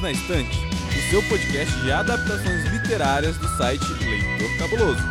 Livros na Estante, o seu podcast de adaptações literárias do site Leitor Cabuloso.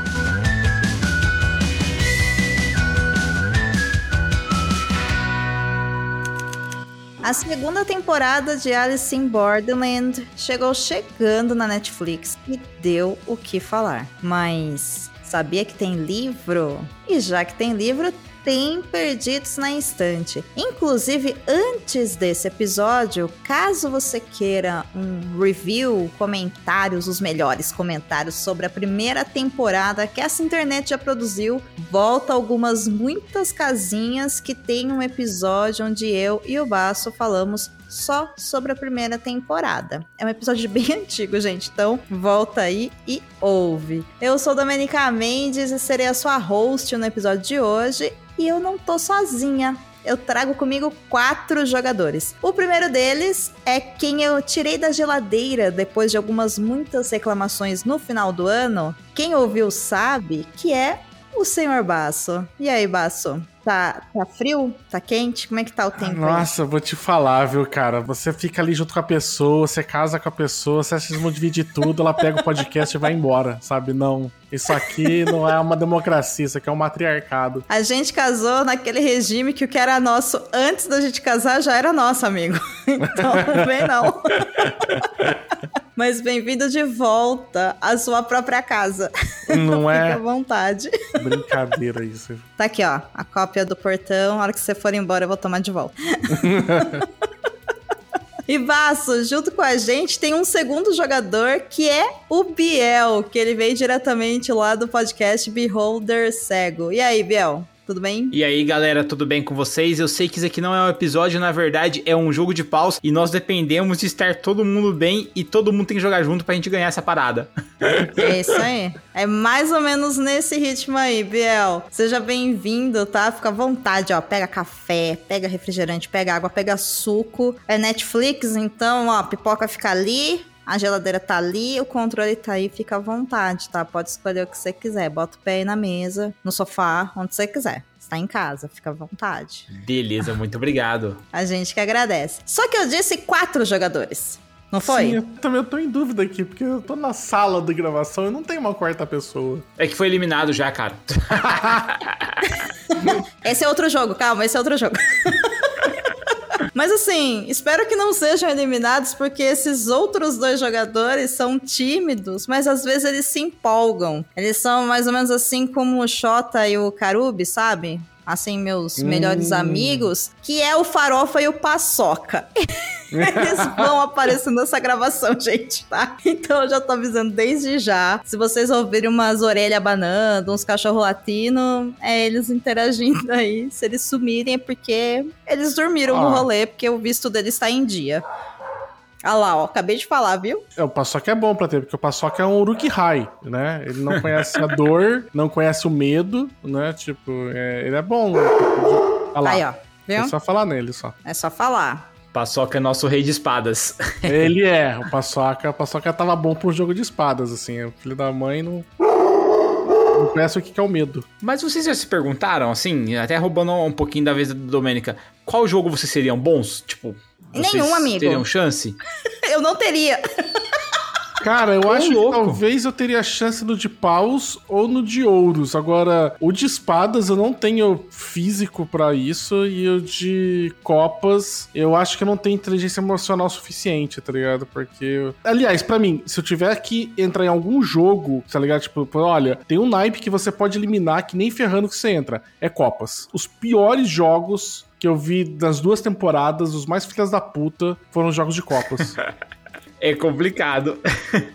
A segunda temporada de Alice in Borderland chegou chegando na Netflix e deu o que falar. Mas sabia que tem livro? E já que tem livro, tem Perdidos na Instante. Inclusive, antes desse episódio, caso você queira um review, comentários, os melhores comentários sobre a primeira temporada que essa internet já produziu, volta algumas muitas casinhas que tem um episódio onde eu e o Baço falamos só sobre a primeira temporada. É um episódio bem antigo, gente, então volta aí e ouve. Eu sou Domenica Mendes e serei a sua host no episódio de hoje e eu não tô sozinha. Eu trago comigo quatro jogadores. O primeiro deles é quem eu tirei da geladeira depois de algumas muitas reclamações no final do ano. Quem ouviu sabe que é o senhor Baço. E aí, Baço? Tá, tá frio? Tá quente? Como é que tá o tempo Nossa, aí? vou te falar, viu, cara? Você fica ali junto com a pessoa, você casa com a pessoa, você acha que vão dividir tudo, ela pega o podcast e vai embora, sabe? Não. Isso aqui não é uma democracia, isso aqui é um matriarcado. A gente casou naquele regime que o que era nosso antes da gente casar já era nosso, amigo. Então, não vem não. Mas bem-vindo de volta à sua própria casa. Não é? Fique à vontade. Brincadeira isso. Tá aqui, ó, a cópia do portão. A hora que você for embora, eu vou tomar de volta. E Basso, junto com a gente tem um segundo jogador que é o Biel, que ele veio diretamente lá do podcast Beholder Cego. E aí, Biel? Tudo bem? E aí, galera, tudo bem com vocês? Eu sei que isso aqui não é um episódio, na verdade é um jogo de paus e nós dependemos de estar todo mundo bem e todo mundo tem que jogar junto pra gente ganhar essa parada. É isso aí. É mais ou menos nesse ritmo aí, Biel. Seja bem-vindo, tá? Fica à vontade, ó. Pega café, pega refrigerante, pega água, pega suco. É Netflix, então, ó, a pipoca fica ali, a geladeira tá ali, o controle tá aí, fica à vontade, tá? Pode escolher o que você quiser. Bota o pé aí na mesa, no sofá, onde você quiser. Está em casa, fica à vontade. Beleza, muito obrigado. A gente que agradece. Só que eu disse quatro jogadores. Não foi? Sim, eu também tô em dúvida aqui, porque eu tô na sala de gravação e não tem uma quarta pessoa. É que foi eliminado já, cara. esse é outro jogo, calma, esse é outro jogo. Mas assim, espero que não sejam eliminados, porque esses outros dois jogadores são tímidos, mas às vezes eles se empolgam. Eles são mais ou menos assim como o Xota e o Karubi, sabe? Assim, meus hum. melhores amigos, que é o Farofa e o Paçoca. Eles vão aparecer nessa gravação, gente, tá? Então eu já tô avisando desde já. Se vocês ouvirem umas orelhas banando, uns cachorro latino, é eles interagindo aí. Se eles sumirem é porque eles dormiram ah. no rolê, porque o visto deles está em dia. Ah lá, ó, acabei de falar, viu? É, o Paçoca é bom pra ter, porque o Paçoca é um Uruk-hai, né? Ele não conhece a dor, não conhece o medo, né? Tipo, é, ele é bom. Ah lá. Aí, ó. Viu? É só falar nele, só. É só falar. Paçoca é nosso rei de espadas. Ele é, o Paçoca, o Paçoca tava bom pro jogo de espadas, assim. O filho da mãe não. Não conhece o que é o medo. Mas vocês já se perguntaram, assim, até roubando um pouquinho da vez da Domênica, qual jogo vocês seriam bons? Tipo, Nenhum, amigo. Teriam chance? eu não teria. Cara, eu acho louco. que talvez eu teria chance no de paus ou no de ouros. Agora, o de espadas eu não tenho físico para isso e o de copas eu acho que eu não tenho inteligência emocional suficiente, tá ligado? Porque. Aliás, para mim, se eu tiver que entrar em algum jogo, tá ligado? Tipo, olha, tem um naipe que você pode eliminar que nem ferrando que você entra. É copas. Os piores jogos que eu vi das duas temporadas, os mais filhas da puta, foram os jogos de Copas. É complicado.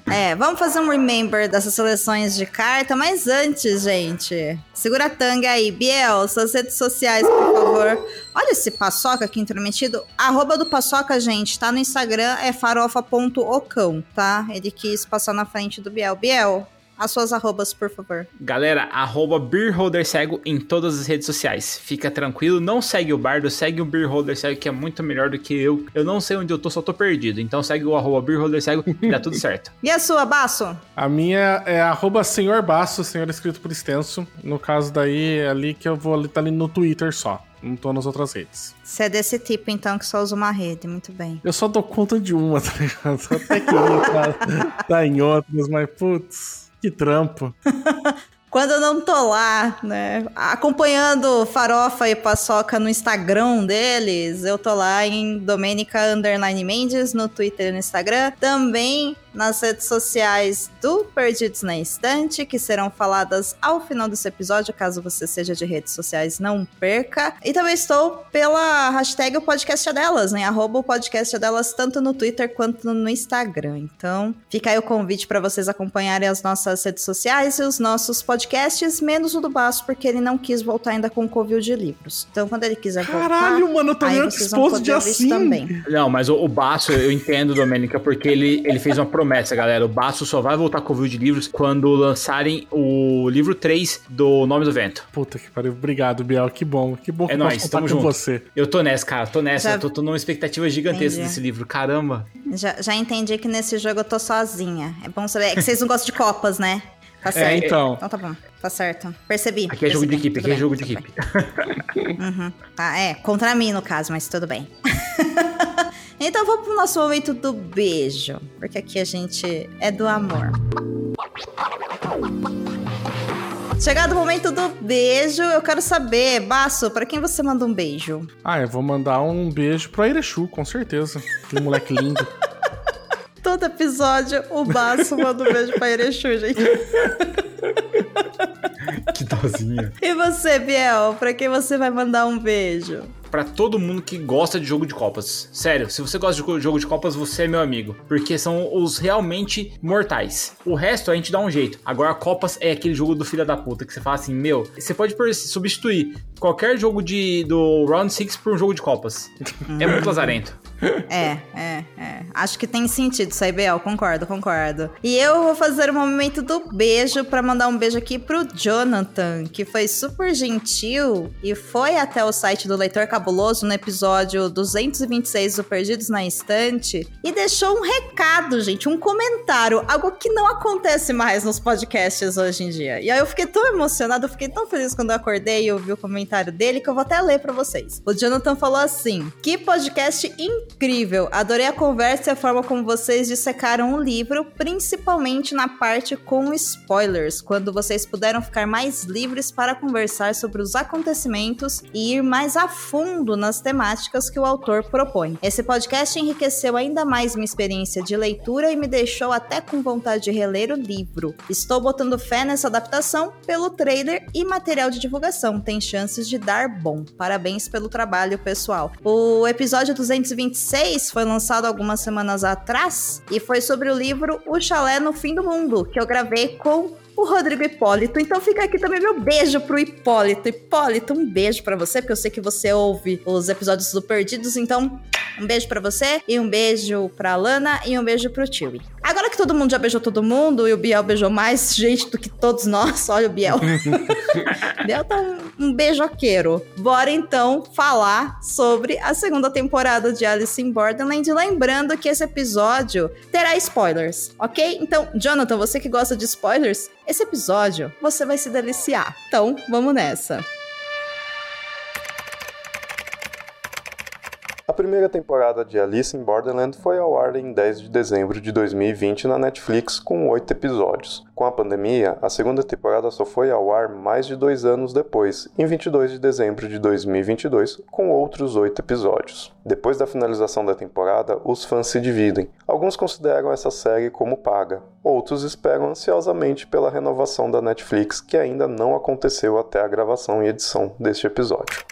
É, vamos fazer um remember dessas seleções de carta, mas antes, gente, segura a tanga aí. Biel, suas redes sociais, por favor. Olha esse paçoca aqui intrometido. Arroba do paçoca, gente, tá no Instagram, é farofa.ocão, tá? Ele quis passar na frente do Biel. Biel, as suas arrobas, por favor. Galera, arroba BeerHolderCego em todas as redes sociais. Fica tranquilo, não segue o Bardo, segue o BeerHolderCego, que é muito melhor do que eu. Eu não sei onde eu tô, só tô perdido. Então segue o arroba BeerHolderCego e dá tudo certo. E a sua, Baço? A minha é arroba Senhor Baço, senhor escrito por extenso. No caso daí, é ali que eu vou ali, tá ali no Twitter só. Não tô nas outras redes. Você é desse tipo, então, que só usa uma rede. Muito bem. Eu só dou conta de uma, tá ligado? Só até queria tá, tá em outras, mas putz, que trampo. Quando eu não tô lá, né, acompanhando Farofa e Paçoca no Instagram deles, eu tô lá em Domenica Underline Mendes, no Twitter e no Instagram. Também nas redes sociais do Perdidos na Estante, que serão faladas ao final desse episódio, caso você seja de redes sociais, não perca. E também estou pela hashtag o podcast é delas, né? Arroba o podcast é delas, tanto no Twitter quanto no Instagram. Então, fica aí o convite para vocês acompanharem as nossas redes sociais e os nossos podcasts, menos o do Baço, porque ele não quis voltar ainda com o Covil de livros. Então, quando ele quiser Caralho, voltar... Caralho, mano, eu tô meio disposto de assim. Também. Não, mas o, o Baço, eu entendo, Domênica, porque ele, ele fez uma promessa galera. O Baço só vai voltar com o de livros quando lançarem o livro 3 do Nome do Vento. Puta que pariu. Obrigado, Biel. Que bom. Que bom que é eu nóis, tamo junto. você. Eu tô nessa, cara. Tô nessa. Já... Tô, tô numa expectativa gigantesca entendi. desse livro. Caramba. Já, já entendi que nesse jogo eu tô sozinha. É bom saber. É que vocês não gostam de copas, né? Tá é, certo. É, então. Então tá bom. Tá certo. Percebi. Aqui é percebi. jogo de equipe, aqui é bem, é jogo de equipe. uhum. Ah, é. Contra mim, no caso, mas tudo bem. Então vamos pro nosso momento do beijo, porque aqui a gente é do amor. Chegado o momento do beijo, eu quero saber, Baço, para quem você manda um beijo? Ah, eu vou mandar um beijo pro Airechu, com certeza. Que moleque lindo. Todo episódio, o Baço manda um beijo pra Airechu, gente. que dozinha. E você, Biel, pra quem você vai mandar um beijo? Para todo mundo que gosta de jogo de copas. Sério, se você gosta de jogo de copas, você é meu amigo, porque são os realmente mortais. O resto a gente dá um jeito. Agora, copas é aquele jogo do filho da puta que você fala assim, meu, você pode substituir qualquer jogo de do Round 6 por um jogo de copas. é muito lazarento. É, é, é. Acho que tem sentido isso aí, Bel. Concordo, concordo. E eu vou fazer o momento do beijo para mandar um beijo aqui pro Jonathan, que foi super gentil e foi até o site do Leitor Cabuloso no episódio 226 do Perdidos na Estante e deixou um recado, gente, um comentário, algo que não acontece mais nos podcasts hoje em dia. E aí eu fiquei tão emocionado, eu fiquei tão feliz quando eu acordei e ouvi o comentário dele que eu vou até ler para vocês. O Jonathan falou assim: "Que podcast incrível incrível. Adorei a conversa e a forma como vocês dissecaram o livro, principalmente na parte com spoilers, quando vocês puderam ficar mais livres para conversar sobre os acontecimentos e ir mais a fundo nas temáticas que o autor propõe. Esse podcast enriqueceu ainda mais minha experiência de leitura e me deixou até com vontade de reler o livro. Estou botando fé nessa adaptação pelo trailer e material de divulgação. Tem chances de dar bom. Parabéns pelo trabalho, pessoal. O episódio 225 2006 foi lançado algumas semanas atrás e foi sobre o livro O Chalé no Fim do Mundo, que eu gravei com o Rodrigo Hipólito. Então fica aqui também meu beijo pro Hipólito. Hipólito, um beijo para você, porque eu sei que você ouve os episódios do Perdidos, então um beijo para você e um beijo pra Lana e um beijo pro Chewie. Agora que todo mundo já beijou todo mundo e o Biel beijou mais gente do que todos nós, olha o Biel. Biel tá um, um beijoqueiro. Bora então falar sobre a segunda temporada de Alice in Borderland, lembrando que esse episódio terá spoilers, ok? Então, Jonathan, você que gosta de spoilers, esse episódio você vai se deliciar. Então, vamos nessa. A primeira temporada de Alice in Borderland foi ao ar em 10 de dezembro de 2020 na Netflix com oito episódios. Com a pandemia, a segunda temporada só foi ao ar mais de dois anos depois, em 22 de dezembro de 2022, com outros oito episódios. Depois da finalização da temporada, os fãs se dividem. Alguns consideram essa série como paga, outros esperam ansiosamente pela renovação da Netflix, que ainda não aconteceu até a gravação e edição deste episódio.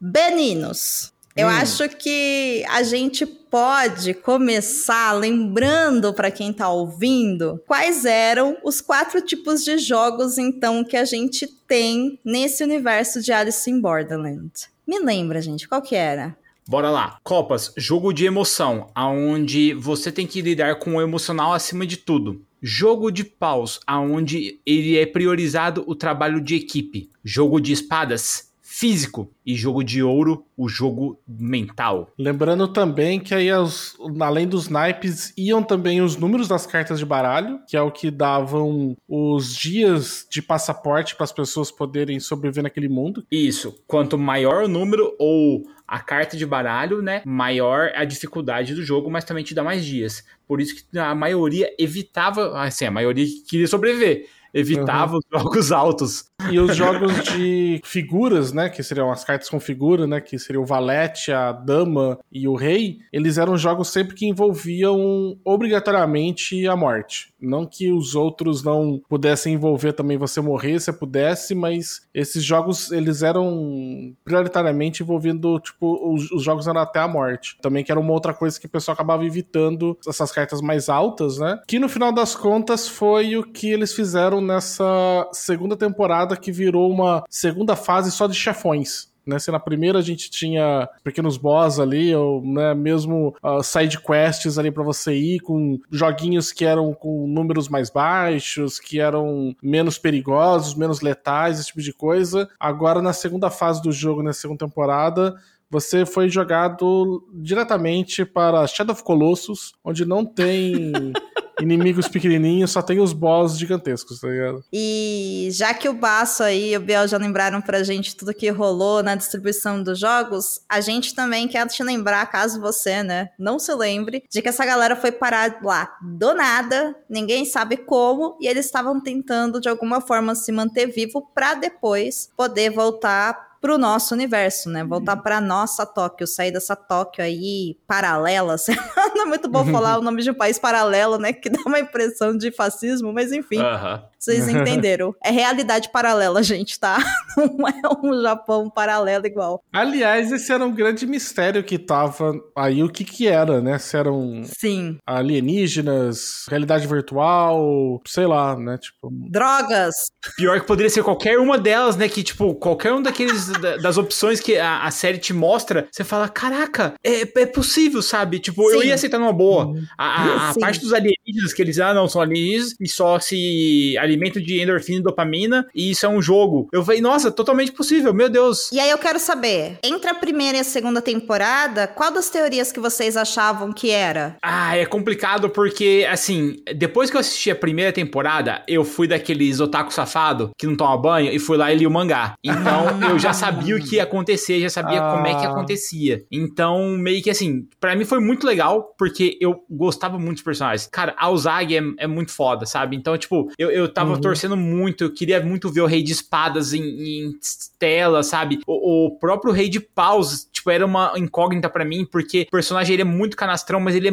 Beninos, eu hum. acho que a gente pode começar lembrando para quem está ouvindo quais eram os quatro tipos de jogos então que a gente tem nesse universo de Alice in Borderland. Me lembra, gente, qual que era? Bora lá. Copas, jogo de emoção, aonde você tem que lidar com o emocional acima de tudo. jogo de paus, aonde ele é priorizado o trabalho de equipe. Jogo de espadas, físico e jogo de ouro, o jogo mental. Lembrando também que aí, os, além dos naipes, iam também os números das cartas de baralho, que é o que davam os dias de passaporte para as pessoas poderem sobreviver naquele mundo. Isso. Quanto maior o número ou a carta de baralho, né, maior a dificuldade do jogo, mas também te dá mais dias. Por isso que a maioria evitava, assim, a maioria queria sobreviver evitava uhum. os jogos altos. E os jogos de figuras, né, que seriam as cartas com figura, né, que seriam o valete, a dama e o rei, eles eram jogos sempre que envolviam obrigatoriamente a morte. Não que os outros não pudessem envolver também você morrer se pudesse, mas esses jogos eles eram prioritariamente envolvendo, tipo, os, os jogos eram até a morte. Também que era uma outra coisa que o pessoal acabava evitando essas cartas mais altas, né? Que no final das contas foi o que eles fizeram nessa segunda temporada que virou uma segunda fase só de chefões. Né, se na primeira a gente tinha pequenos boss ali, ou né, mesmo uh, side quests ali para você ir, com joguinhos que eram com números mais baixos, que eram menos perigosos, menos letais, esse tipo de coisa. Agora, na segunda fase do jogo, na segunda temporada, você foi jogado diretamente para Shadow of Colossus, onde não tem inimigos pequenininhos, só tem os boss gigantescos, tá ligado? E já que o Baço aí e o Biel já lembraram pra gente tudo que rolou na distribuição dos jogos, a gente também quer te lembrar, caso você, né, não se lembre, de que essa galera foi parar lá do nada, ninguém sabe como, e eles estavam tentando de alguma forma se manter vivo para depois poder voltar pro nosso universo, né? Voltar para nossa Tóquio, sair dessa Tóquio aí paralela. Não é muito bom falar o nome de um país paralelo, né? Que dá uma impressão de fascismo, mas enfim. Uh -huh. Vocês entenderam. É realidade paralela, gente, tá? Não é um Japão paralelo igual. Aliás, esse era um grande mistério que tava aí, o que que era, né? Se eram Sim. alienígenas, realidade virtual, sei lá, né? Tipo... Drogas! Pior que poderia ser qualquer uma delas, né? Que, tipo, qualquer um daqueles das opções que a, a, série te mostra, você fala, caraca, é, é possível, sabe? Tipo, Sim. eu ia aceitar numa boa. Uhum. A, a, a parte dos alienígenas, que eles, ah, não, são alienígenas e só se alimento de endorfina e dopamina, e isso é um jogo. Eu falei, nossa, totalmente possível, meu Deus. E aí eu quero saber, entre a primeira e a segunda temporada, qual das teorias que vocês achavam que era? Ah, é complicado porque, assim, depois que eu assisti a primeira temporada, eu fui daqueles otaku safado que não toma banho e fui lá e li o mangá. Então, eu já sabia o que ia acontecer, já sabia ah. como é que ah. acontecia. Então, meio que assim, para mim foi muito legal, porque eu gostava muito dos personagens. Cara, a Uzagi é, é muito foda, sabe? Então, tipo, eu, eu tava tava uhum. torcendo muito, eu queria muito ver o Rei de Espadas em, em tela, sabe? O, o, próprio Rei de Paus, tipo, era uma incógnita para mim, porque o personagem ele é muito canastrão, mas ele é,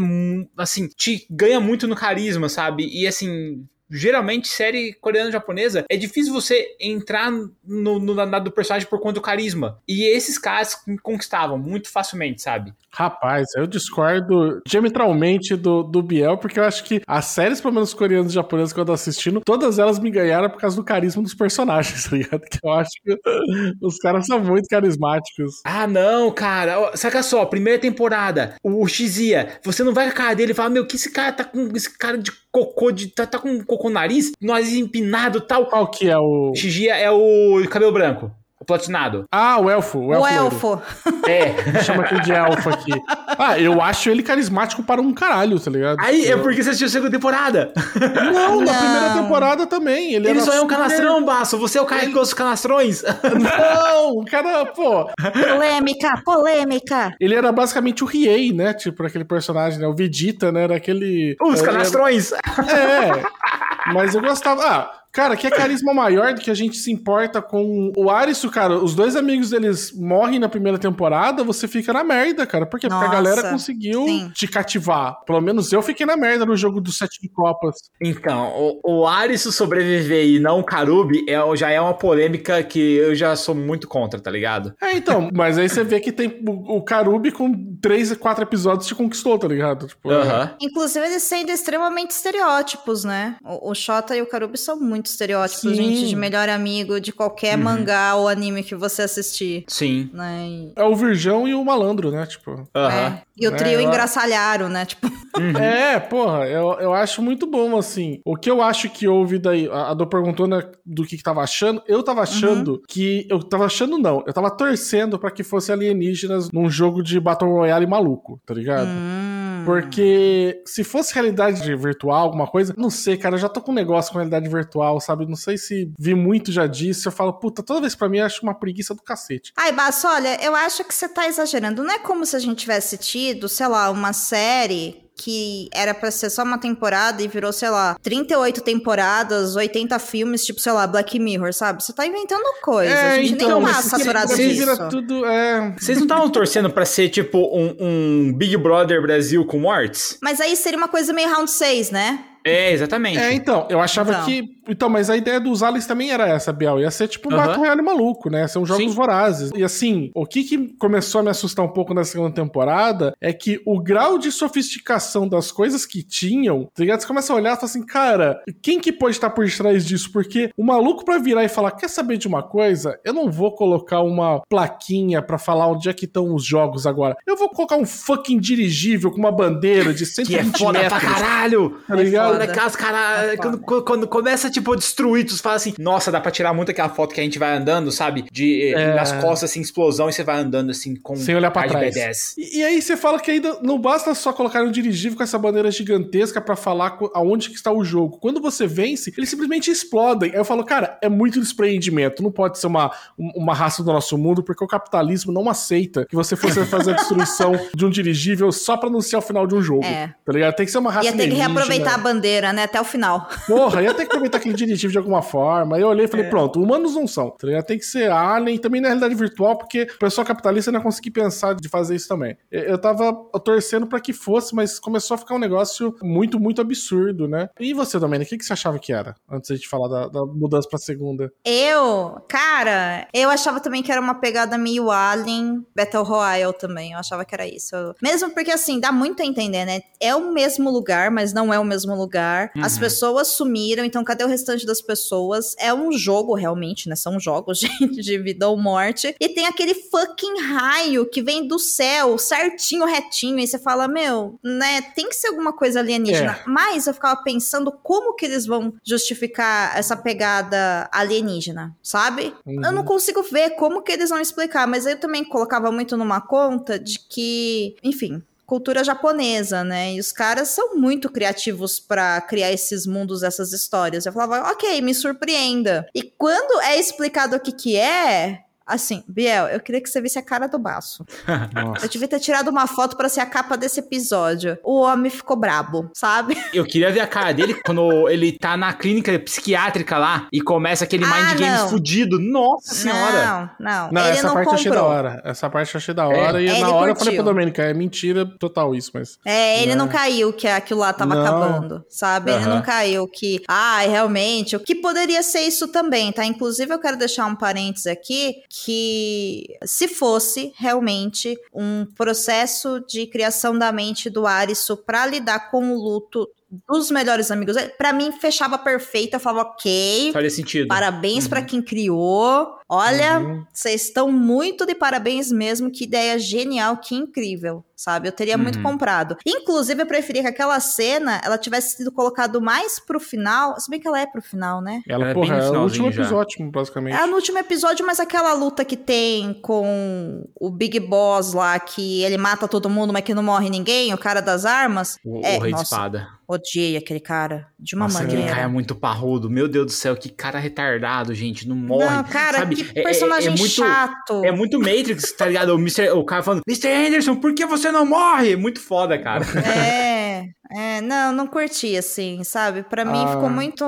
assim, te ganha muito no carisma, sabe? E assim, geralmente série coreana japonesa é difícil você entrar no, no, no do personagem por conta do carisma. E esses caras conquistavam muito facilmente, sabe? Rapaz, eu discordo diametralmente do, do Biel, porque eu acho que as séries, pelo menos coreanas e japonesas que eu tô assistindo, todas elas me ganharam por causa do carisma dos personagens, tá ligado? Que eu acho que os caras são muito carismáticos. Ah, não, cara. Saca só, primeira temporada, o Xia, você não vai com a cara dele e fala, meu, que esse cara tá com esse cara de cocô de. tá, tá com cocô no nariz, nariz empinado tal. Qual que é o. Xia é o cabelo branco. Platinado. Ah, o elfo. O elfo. O elfo. É. Chama aqui de elfo aqui. Ah, eu acho ele carismático para um caralho, tá ligado? Aí, é porque você assistiu a segunda temporada. Não, Não. na primeira temporada também. Ele, ele só é um canastrão, Baço. Você é o cara que gosta dos canastrões. Não, o cara, pô. Polêmica, polêmica. Ele era basicamente o Riei, né? Tipo, aquele personagem, né? O Vegeta, né? Era aquele. Os canastrões. Era... É. Mas eu gostava. Ah, Cara, que é carisma maior do que a gente se importa com o Arisu, cara. Os dois amigos deles morrem na primeira temporada, você fica na merda, cara. Por quê? Nossa, Porque a galera conseguiu sim. te cativar. Pelo menos eu fiquei na merda no jogo do Sete de Copas. Então, o, o Arisu sobreviver e não o Karubi é, já é uma polêmica que eu já sou muito contra, tá ligado? É, então. mas aí você vê que tem o, o Karubi com três, quatro episódios te conquistou, tá ligado? Tipo, Aham. Inclusive, eles sendo extremamente estereótipos, né? O, o Shota e o Karubi são muito estereótipos, Sim. gente, de melhor amigo de qualquer Uhum. mangá ou anime que você assistir, Sim. né? E, é o virgão e o malandro, né? Tipo. É. E o É, trio eu- engraçalharam, né? Tipo, É, porra, eu, eu acho muito bom, assim. O que eu acho que houve daí, a a Dô perguntou né, do que, que tava achando. Eu tava achando que. Eu tava achando, não. Eu tava torcendo pra que fosse alienígenas num jogo de Battle Royale maluco, tá ligado? Porque se fosse realidade virtual, alguma coisa, não sei, cara, eu já tô com um negócio com realidade virtual, sabe? Não sei se vi muito já disso. Eu falo, puta, toda vez pra mim eu acho uma preguiça do cacete. Ai, Basso, olha, eu acho que você tá exagerando. Não é como se a gente tivesse tido, sei lá, uma série que era pra ser só uma temporada e virou, sei lá, 38 temporadas, 80 filmes, tipo, sei lá, Black Mirror, sabe? Você tá inventando coisa. a gente nem tá saturado se disso. tudo, é... Vocês não estavam torcendo pra ser tipo um, um Big Brother Brasil com mortes? Mas aí seria uma coisa meio round 6, né? É, exatamente. É, então, eu achava Então. que. Então, mas a ideia dos aliens também era essa, Biel. Ia ser tipo um Aham. Battle Royale maluco, né? São jogos Sim. vorazes. E assim, o que, que começou a me assustar um pouco na segunda temporada é que o grau de sofisticação das coisas que tinham, tá ligado? Você começa a olhar e fala assim, cara, quem que pode estar por trás disso? Porque o maluco pra virar e falar, quer saber de uma coisa? Eu não vou colocar uma plaquinha pra falar onde é que estão os jogos agora. Eu vou colocar um fucking dirigível com uma bandeira de Que é 120 foda metros. pra caralho! Tá ligado? Foda, aquelas cara... É quando, quando começa, tipo, a destruir, tu fala assim, nossa, dá pra tirar muito aquela foto que a gente vai andando, sabe? De É. nas costas, assim, explosão, e você vai andando, assim, com Sem olhar pra trás. B10. E, e aí você fala que ainda não basta só colocar um dirigível com essa bandeira gigantesca pra falar aonde que está o jogo. Quando você vence, eles simplesmente explodem. Aí eu falo, cara, é muito despreendimento. Não pode ser uma, um- uma raça do nosso mundo, porque o capitalismo não aceita que você fosse fazer a destruição de um dirigível só pra anunciar o final de um jogo. É. Tá ligado? Tem que ser uma raça Ia ter que reaproveitar a bandeira, né? Até o final. Porra, ia ter que aproveitar aquele dirigível de alguma forma. Aí eu olhei e falei, pronto, humanos não são. Tá? Tem que ser alien, também na realidade virtual, porque o pessoal capitalista não ia conseguir pensar de fazer isso também. Eu tava torcendo pra que fosse, mas começou a ficar um negócio muito, muito absurdo, né? E você, Domênica, o que, que você achava que era? Antes de a gente falar da, da mudança pra segunda. Eu, cara, eu achava também que era uma pegada meio Alien Battle Royale também. Eu achava que era isso. Mesmo porque, assim, dá muito a entender, né? É o mesmo lugar, mas não é o mesmo lugar. As Uhum. pessoas sumiram, então cadê o restante das pessoas? É um jogo, realmente, né? São jogos, gente, de vida ou morte. E tem aquele fucking raio que vem do céu, certinho, retinho. E você fala, meu, né? Tem que ser alguma coisa alienígena. Mas eu ficava pensando como que eles vão justificar essa pegada alienígena, sabe? Uhum. Eu não consigo ver como que eles vão explicar, mas eu também colocava muito numa conta de que, enfim, cultura japonesa, né? E os caras são muito criativos pra criar esses mundos, essas histórias. Eu falava, ok, me surpreenda. E quando é explicado o que que é, assim, Biel, eu queria que você visse a cara do baço. Nossa. Eu devia ter tirado uma foto pra ser a capa desse episódio. O homem ficou brabo, sabe? Eu queria ver a cara dele quando ele tá na clínica psiquiátrica lá e começa aquele Ah, mind games não. fudido. Nossa senhora! Não, não. Não, ele essa não parte eu achei da comprou. hora. Essa parte eu achei da hora. É, e ele na hora eu falei curtiu. pra Domênica, é mentira total isso, mas. É, ele Né? não caiu que aquilo lá tava Não. acabando, sabe? Ele Aham. não caiu que, ah, realmente, o que poderia ser isso também, tá? Inclusive, eu quero deixar um parênteses aqui que se fosse realmente um processo de criação da mente do Arisu pra lidar com o luto dos melhores amigos, pra mim fechava perfeito, eu falava, ok, Faria sentido. Parabéns Uhum. pra quem criou. Olha, Uhum. vocês estão muito de parabéns mesmo. Que ideia genial, que incrível, sabe? Eu teria muito Uhum. comprado. Inclusive, eu preferia que aquela cena ela tivesse sido colocado mais pro final. Se bem que ela é pro final, né? Ela, É, porra, é o último já. episódio, basicamente. É no último episódio, mas aquela luta que tem com o Big Boss lá, que ele mata todo mundo, mas que não morre ninguém, o cara das armas. O, É, o rei nossa. de espada. Odiei aquele cara. De uma Nossa, aquele maneira. cara é muito parrudo. Meu Deus do céu, que cara retardado, gente. Não morre. Não, cara, sabe? Que É- é- personagem é muito- chato. É muito Matrix, tá ligado? O, Mr., o cara falando, Mr. Anderson, por que você não morre? Muito foda, cara. É. É, é, não, não curti, assim, sabe? Pra mim Ah. ficou muito,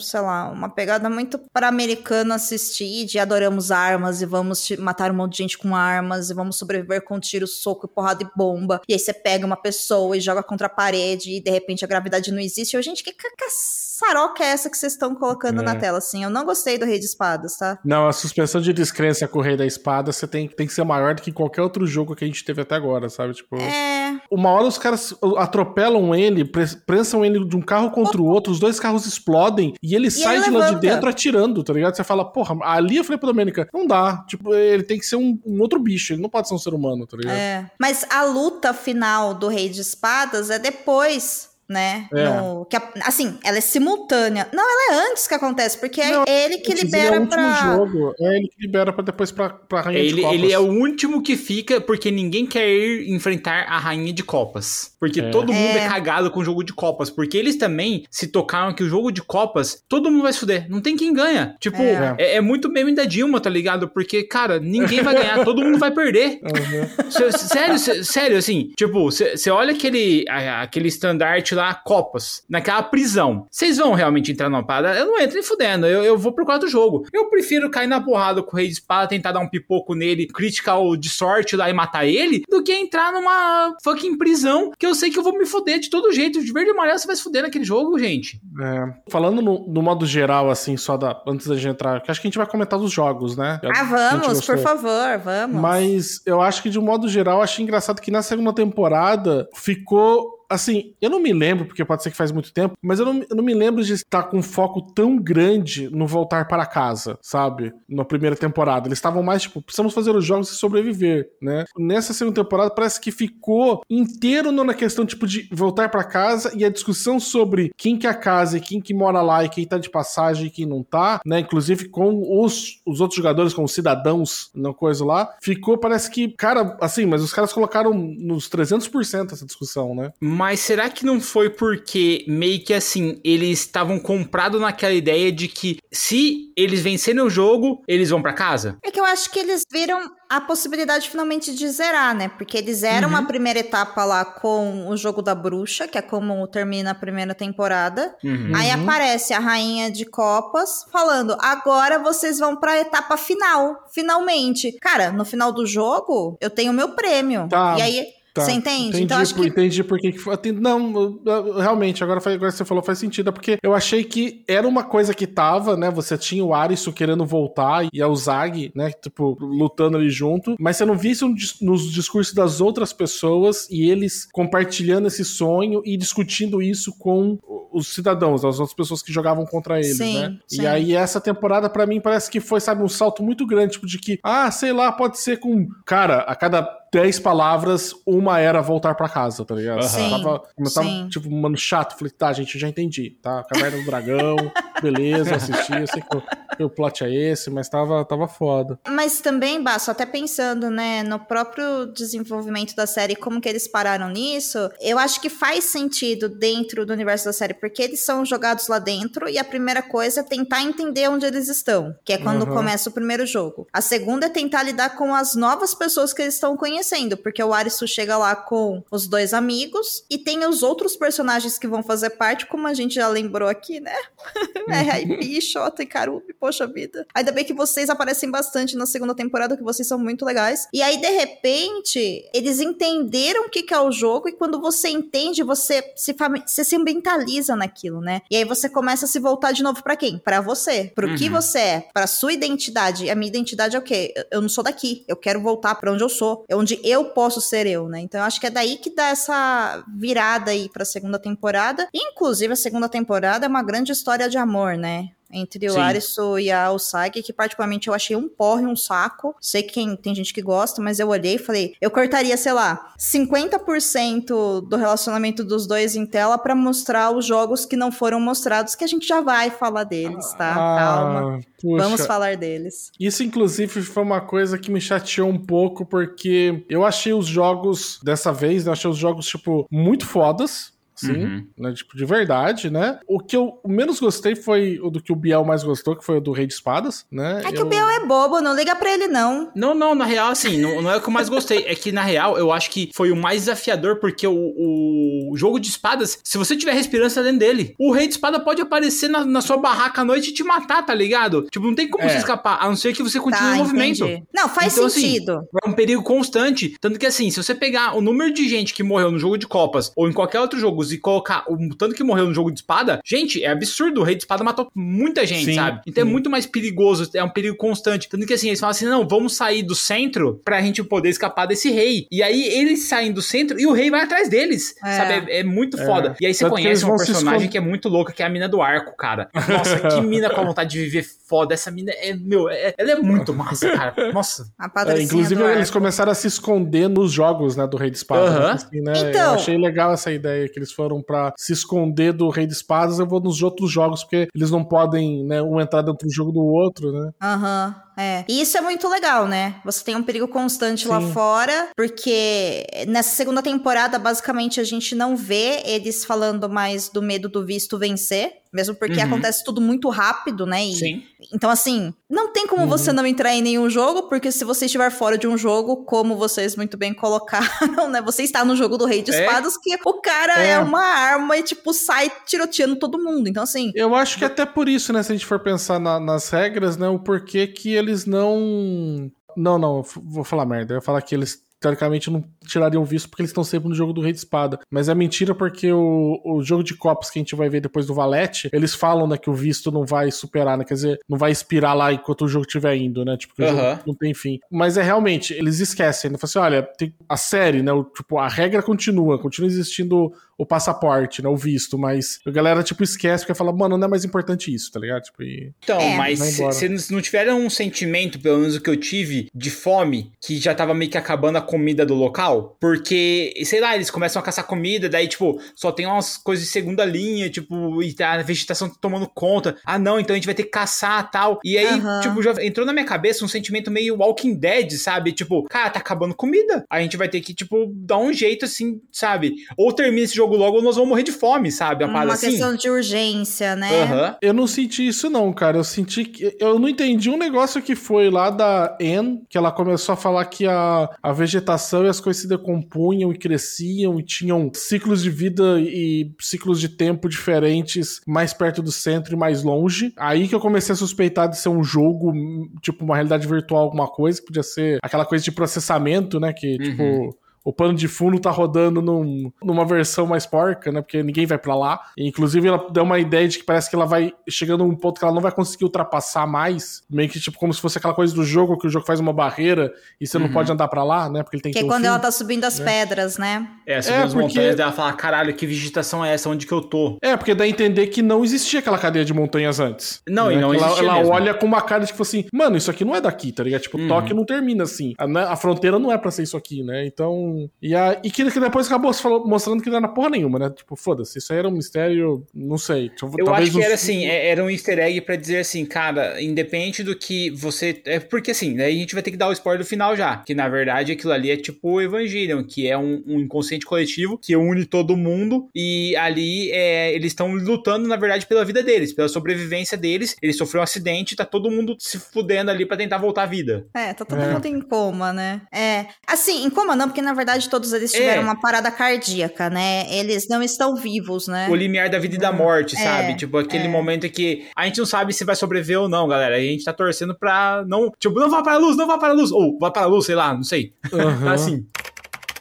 sei lá, uma pegada muito para americano assistir, de adoramos armas e vamos matar um monte de gente com armas e vamos sobreviver com tiro, soco, e porrada e bomba. E aí você pega uma pessoa e joga contra a parede e de repente a gravidade não existe. Eu, gente, que ca- caçaroca é essa que vocês estão colocando É. na tela, assim? Eu não gostei do Rei de Espadas, tá? Não, a suspensão de descrença com o Rei da Espada você tem, tem que ser maior do que qualquer outro jogo que a gente teve até agora, sabe? Tipo, É, uma hora os caras atropelam ele, pre- prensam ele de um carro contra o outro, os dois carros explodem e ele sai ele de lá de levanta. dentro atirando, tá ligado? Você fala, porra, ali eu falei pra Domênica, não dá. Tipo, ele tem que ser um, um outro bicho, ele não pode ser um ser humano, tá ligado? É. Mas a luta final do Rei de Espadas é depois. Né? É. No- que a- assim, ela é simultânea. Não, ela é antes que acontece, porque Não, é ele que libera é o último pra. jogo. É ele que libera pra depois pra, pra Rainha de Ele, Copas. ele é o último que fica porque ninguém quer ir enfrentar a rainha de copas. Porque É. todo mundo é É. cagado com o jogo de copas. Porque eles também se tocaram que o jogo de copas, todo mundo vai se fuder. Não tem quem ganha. Tipo, É. é, é muito meme da Dilma, tá ligado? Porque, cara, ninguém vai ganhar, todo mundo vai perder. Uhum. Sé- Sério, sé- sério, assim, tipo, você olha aquele, aquele estandarte lá, Copas, naquela prisão. Vocês vão realmente entrar numa parada? Eu não entro nem fudendo, eu, eu vou procurar outro jogo. Eu prefiro cair na porrada com o Rei de Espada, tentar dar um pipoco nele, critical de sorte lá e matar ele, do que entrar numa fucking prisão que eu sei que eu vou me fuder de todo jeito. De verde e amarelo você vai se fuder naquele jogo, gente. É. Falando no, no modo geral, assim, só da, antes da gente entrar, que acho que a gente vai comentar dos jogos, né? Ah, vamos, por favor, vamos. Mas eu acho que, de um modo geral, eu achei engraçado que na segunda temporada ficou. Assim, eu não me lembro, porque pode ser que faz muito tempo, mas eu não, eu não me lembro de estar com um foco tão grande no voltar para casa, sabe? Na primeira temporada. Eles estavam mais, tipo, precisamos fazer os jogos e sobreviver, né? Nessa segunda temporada parece que ficou inteiro na questão, tipo, de voltar para casa e a discussão sobre quem que é a casa e quem que mora lá e quem tá de passagem e quem não tá, né? Inclusive com os, os outros jogadores, com os cidadãos na coisa lá, ficou, parece que, cara, assim, mas os caras colocaram nos 300% essa discussão, né? Mas será que não foi porque meio que assim, eles estavam comprados naquela ideia de que se eles vencerem o jogo, eles vão pra casa? É que eu acho que eles viram a possibilidade finalmente de zerar, né? Porque eles eram Uhum. a primeira etapa lá com o jogo da bruxa, que é como termina a primeira temporada. Uhum. Aí aparece a rainha de copas falando: agora vocês vão pra etapa final, finalmente. Cara, no final do jogo, eu tenho o meu prêmio. Tá. E aí. Tá, Você entende? Entendi, então acho por- que entendi por que Não, realmente, agora, agora que você falou faz sentido. É porque eu achei que era uma coisa que tava, né? Você tinha o Arisu querendo voltar e a Uzag, né? Tipo, lutando ali junto. Mas você não via isso nos discursos das outras pessoas e eles compartilhando esse sonho e discutindo isso com o- os cidadãos, as outras pessoas que jogavam contra eles, Sim, né? sim. E aí essa temporada, pra mim, parece que foi, sabe, um salto muito grande, tipo, de que, ah, sei lá, pode ser com. Cara, a cada 10 palavras, uma era voltar pra casa, tá ligado? Aham. Sim, Tava, como eu tava, sim. tipo, mano, chato. Falei, tá, gente, eu já entendi, tá? Caverna do Dragão, beleza, assisti, eu sei que o, que o plot é esse, mas tava, tava foda. Mas também, Basso, até pensando, né, no próprio desenvolvimento da série, como que eles pararam nisso, eu acho que faz sentido dentro do universo da série, porque eles são jogados lá dentro e a primeira coisa é tentar entender onde eles estão, que é quando Uhum. começa o primeiro jogo. A segunda é tentar lidar com as novas pessoas que eles estão conhecendo, porque o Arisu chega lá com os dois amigos e tem os outros personagens que vão fazer parte, como a gente já lembrou aqui, né? É, Raipi, Shota e Karubi, poxa vida. Ainda bem que vocês aparecem bastante na segunda temporada, que vocês são muito legais. E aí, de repente, eles entenderam o que, que é o jogo, e quando você entende, você se, você se ambientaliza naquilo, né? E aí você começa a se voltar de novo pra quem? Pra você. Pro que Uhum. você é, pra sua identidade. E a minha identidade é o quê? Eu- Eu não sou daqui. Eu quero voltar pra onde eu sou. É onde eu posso ser eu, né? Então eu acho que é daí que dá essa virada aí pra segunda temporada. Inclusive, a segunda temporada é uma grande história de amor, né? Entre o Sim. Arisu e a Usagi, que particularmente eu achei um porre, um saco. Sei que quem- tem gente que gosta, mas eu olhei e falei, eu cortaria, sei lá, 50% do relacionamento dos dois em tela pra mostrar os jogos que não foram mostrados, que a gente já vai falar deles, tá? Calma. Ah, puxa. Vamos falar deles. Isso, inclusive, foi uma coisa que me chateou um pouco, porque eu achei os jogos, dessa vez, né, eu achei os jogos, tipo, muito fodas. Sim, uhum. né? Tipo, de verdade, né? O que eu menos gostei foi o do que o Biel mais gostou, que foi o do Rei de Espadas, né? É eu... que o Biel é bobo, não liga pra ele, não. Não, não, na real, assim, não, não é o que eu mais gostei. É que, na real, eu acho que foi o mais desafiador, porque o, o jogo de espadas, se você tiver respirância dentro dele, o Rei de Espada pode aparecer na, na sua barraca à noite e te matar, tá ligado? Tipo, não tem como é. você escapar, a não ser que você continue tá, em movimento. Entendi. Não, faz então, assim, sentido. Assim, é um perigo constante. Tanto que, assim, se você pegar o número de gente que morreu no jogo de Copas ou em qualquer outro jogo e colocar o tanto que morreu no jogo de espada, gente, é absurdo. O Rei de Espada matou muita gente, sim, sabe? Então é sim. é muito mais perigoso, é um perigo constante. Tanto que, assim, eles falam assim: não, vamos sair do centro pra gente poder escapar desse rei. E aí eles saem do centro e o rei vai atrás deles, é. sabe? É, é muito é. foda. E aí você conhece uma personagem que é muito louca, que é a mina do arco, cara. Nossa, que mina com a vontade de viver foda. Essa mina é, meu, é, ela é muito massa, cara. Nossa. É, inclusive, eles começaram a se esconder nos jogos, né, do Rei de Espadas. Uhum. Assim, né? Então... Eu achei legal essa ideia que eles foram para se esconder do Rei de Espadas. Eu vou nos outros jogos, porque eles não podem, né, um entrar dentro do jogo do outro, né? Aham. Uhum. É. E isso é muito legal, né? Você tem um perigo constante Sim. lá fora, porque nessa segunda temporada, basicamente, a gente não vê eles falando mais do medo do visto vencer. Mesmo porque uhum. acontece tudo muito rápido, né? E, Sim. Então, assim, não tem como uhum. você não entrar em nenhum jogo, porque se você estiver fora de um jogo, como vocês muito bem colocaram, né? Você está no jogo do Rei de é. Espadas, que o cara é. é. uma arma e, tipo, sai tiroteando todo mundo. Então, assim. Eu acho que até por isso, né? Se a gente for pensar na, nas regras, né? O porquê que eles não. Não, não, vou falar merda. Eu ia falar que eles teoricamente não tirariam visto porque eles estão sempre no jogo do Rei de Espada. Mas é mentira porque o, o jogo de copos que a gente vai ver depois do Valete, eles falam, né, que o visto não vai superar, né? Quer dizer, não vai expirar lá enquanto o jogo estiver indo, né? Tipo, que o uhum. jogo não tem fim. Mas é realmente, eles esquecem, né? Falam assim, olha, tem a série, né? O, tipo, a regra continua, continua existindo o passaporte, né? O visto, mas a galera, tipo, esquece porque fala, mano, não é mais importante isso, tá ligado? Tipo, e... Então, é. mas se, se não tiveram um sentimento, pelo menos o que eu tive, de fome, que já tava meio que acabando a comida do local, porque, sei lá, eles começam a caçar comida, daí, tipo, só tem umas coisas de segunda linha, tipo, e tá a vegetação tá tomando conta. Ah, não, então a gente vai ter que caçar tal. E aí, uhum. tipo, já entrou na minha cabeça um sentimento meio Walking Dead, sabe? Tipo, cara, tá acabando comida. A gente vai ter que, tipo, dar um jeito assim, sabe? Ou termina esse jogo logo, nós vamos morrer de fome, sabe? Uma assim. questão de urgência, né? Uhum. Eu não senti isso, não, cara. Eu senti que. Eu não entendi um negócio que foi lá da Anne, que ela começou a falar que a, a vegetação e as coisas se decompunham e cresciam e tinham ciclos de vida e ciclos de tempo diferentes mais perto do centro e mais longe. Aí que eu comecei a suspeitar de ser um jogo, tipo, uma realidade virtual, alguma coisa, que podia ser aquela coisa de processamento, né? Que, uhum. tipo o pano de fundo tá rodando num, numa versão mais porca, né? Porque ninguém vai para lá. E, inclusive, ela deu uma ideia de que parece que ela vai chegando a um ponto que ela não vai conseguir ultrapassar mais. Meio que, tipo, como se fosse aquela coisa do jogo, que o jogo faz uma barreira e você uhum. não pode andar para lá, né? Porque ele tem que. Que é quando ela tá subindo as né? pedras, né? É, subindo é, as porque... montanhas, ela fala: caralho, que vegetação é essa? Onde que eu tô? É, porque dá a entender que não existia aquela cadeia de montanhas antes. Não, né? e não existia. Ela, ela olha com uma cara de tipo assim, mano, isso aqui não é daqui, tá ligado? Tipo, uhum. Tóquio não termina assim. A, né? a fronteira não é pra ser isso aqui, né? Então. E, a, e que, que depois acabou falou, mostrando que não era porra nenhuma, né? Tipo, foda-se, isso aí era um mistério, não sei. Tipo, eu acho que era assim, é, era um easter egg pra dizer assim, cara, independente do que você. É porque assim, daí a gente vai ter que dar o spoiler do final já. Que na verdade aquilo ali é tipo o Evangelion, que é um, um inconsciente coletivo que une todo mundo e ali é, eles estão lutando, na verdade, pela vida deles, pela sobrevivência deles. Ele sofreu um acidente, tá todo mundo se fudendo ali para tentar voltar à vida. É, tá todo é. mundo em coma, né? É. Assim, em coma não, porque na verdade todos eles tiveram é. uma parada cardíaca, né? Eles não estão vivos, né? O limiar da vida e da morte, é, sabe? Tipo, aquele é. momento que a gente não sabe se vai sobreviver ou não, galera. A gente tá torcendo pra não. Tipo, não vá para a luz, não vá para a luz. Ou vá para a luz, sei lá, não sei. Uhum. assim.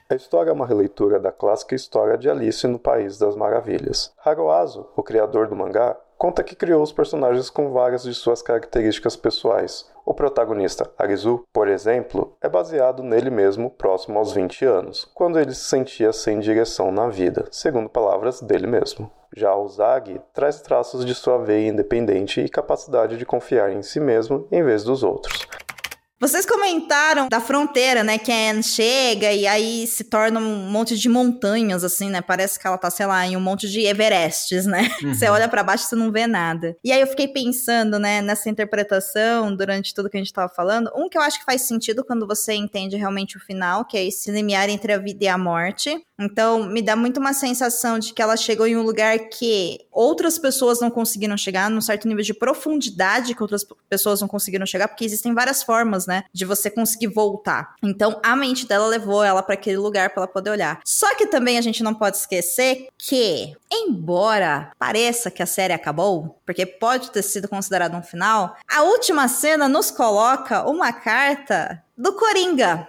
A história é uma releitura da clássica história de Alice no País das Maravilhas. Haruazo, o criador do mangá, conta que criou os personagens com várias de suas características pessoais. O protagonista, Arizu, por exemplo, é baseado nele mesmo próximo aos 20 anos, quando ele se sentia sem direção na vida, segundo palavras dele mesmo. Já o Zag traz traços de sua veia independente e capacidade de confiar em si mesmo em vez dos outros. Vocês comentaram da fronteira, né? Que a Anne chega e aí se torna um monte de montanhas, assim, né? Parece que ela tá, sei lá, em um monte de Everestes, né? Uhum. Você olha para baixo e você não vê nada. E aí eu fiquei pensando, né, nessa interpretação durante tudo que a gente tava falando. Um que eu acho que faz sentido quando você entende realmente o final, que é esse limiar entre a vida e a morte. Então, me dá muito uma sensação de que ela chegou em um lugar que outras pessoas não conseguiram chegar, num certo nível de profundidade que outras pessoas não conseguiram chegar, porque existem várias formas, né, de você conseguir voltar. Então, a mente dela levou ela para aquele lugar para ela poder olhar. Só que também a gente não pode esquecer que, embora pareça que a série acabou, porque pode ter sido considerado um final, a última cena nos coloca uma carta do Coringa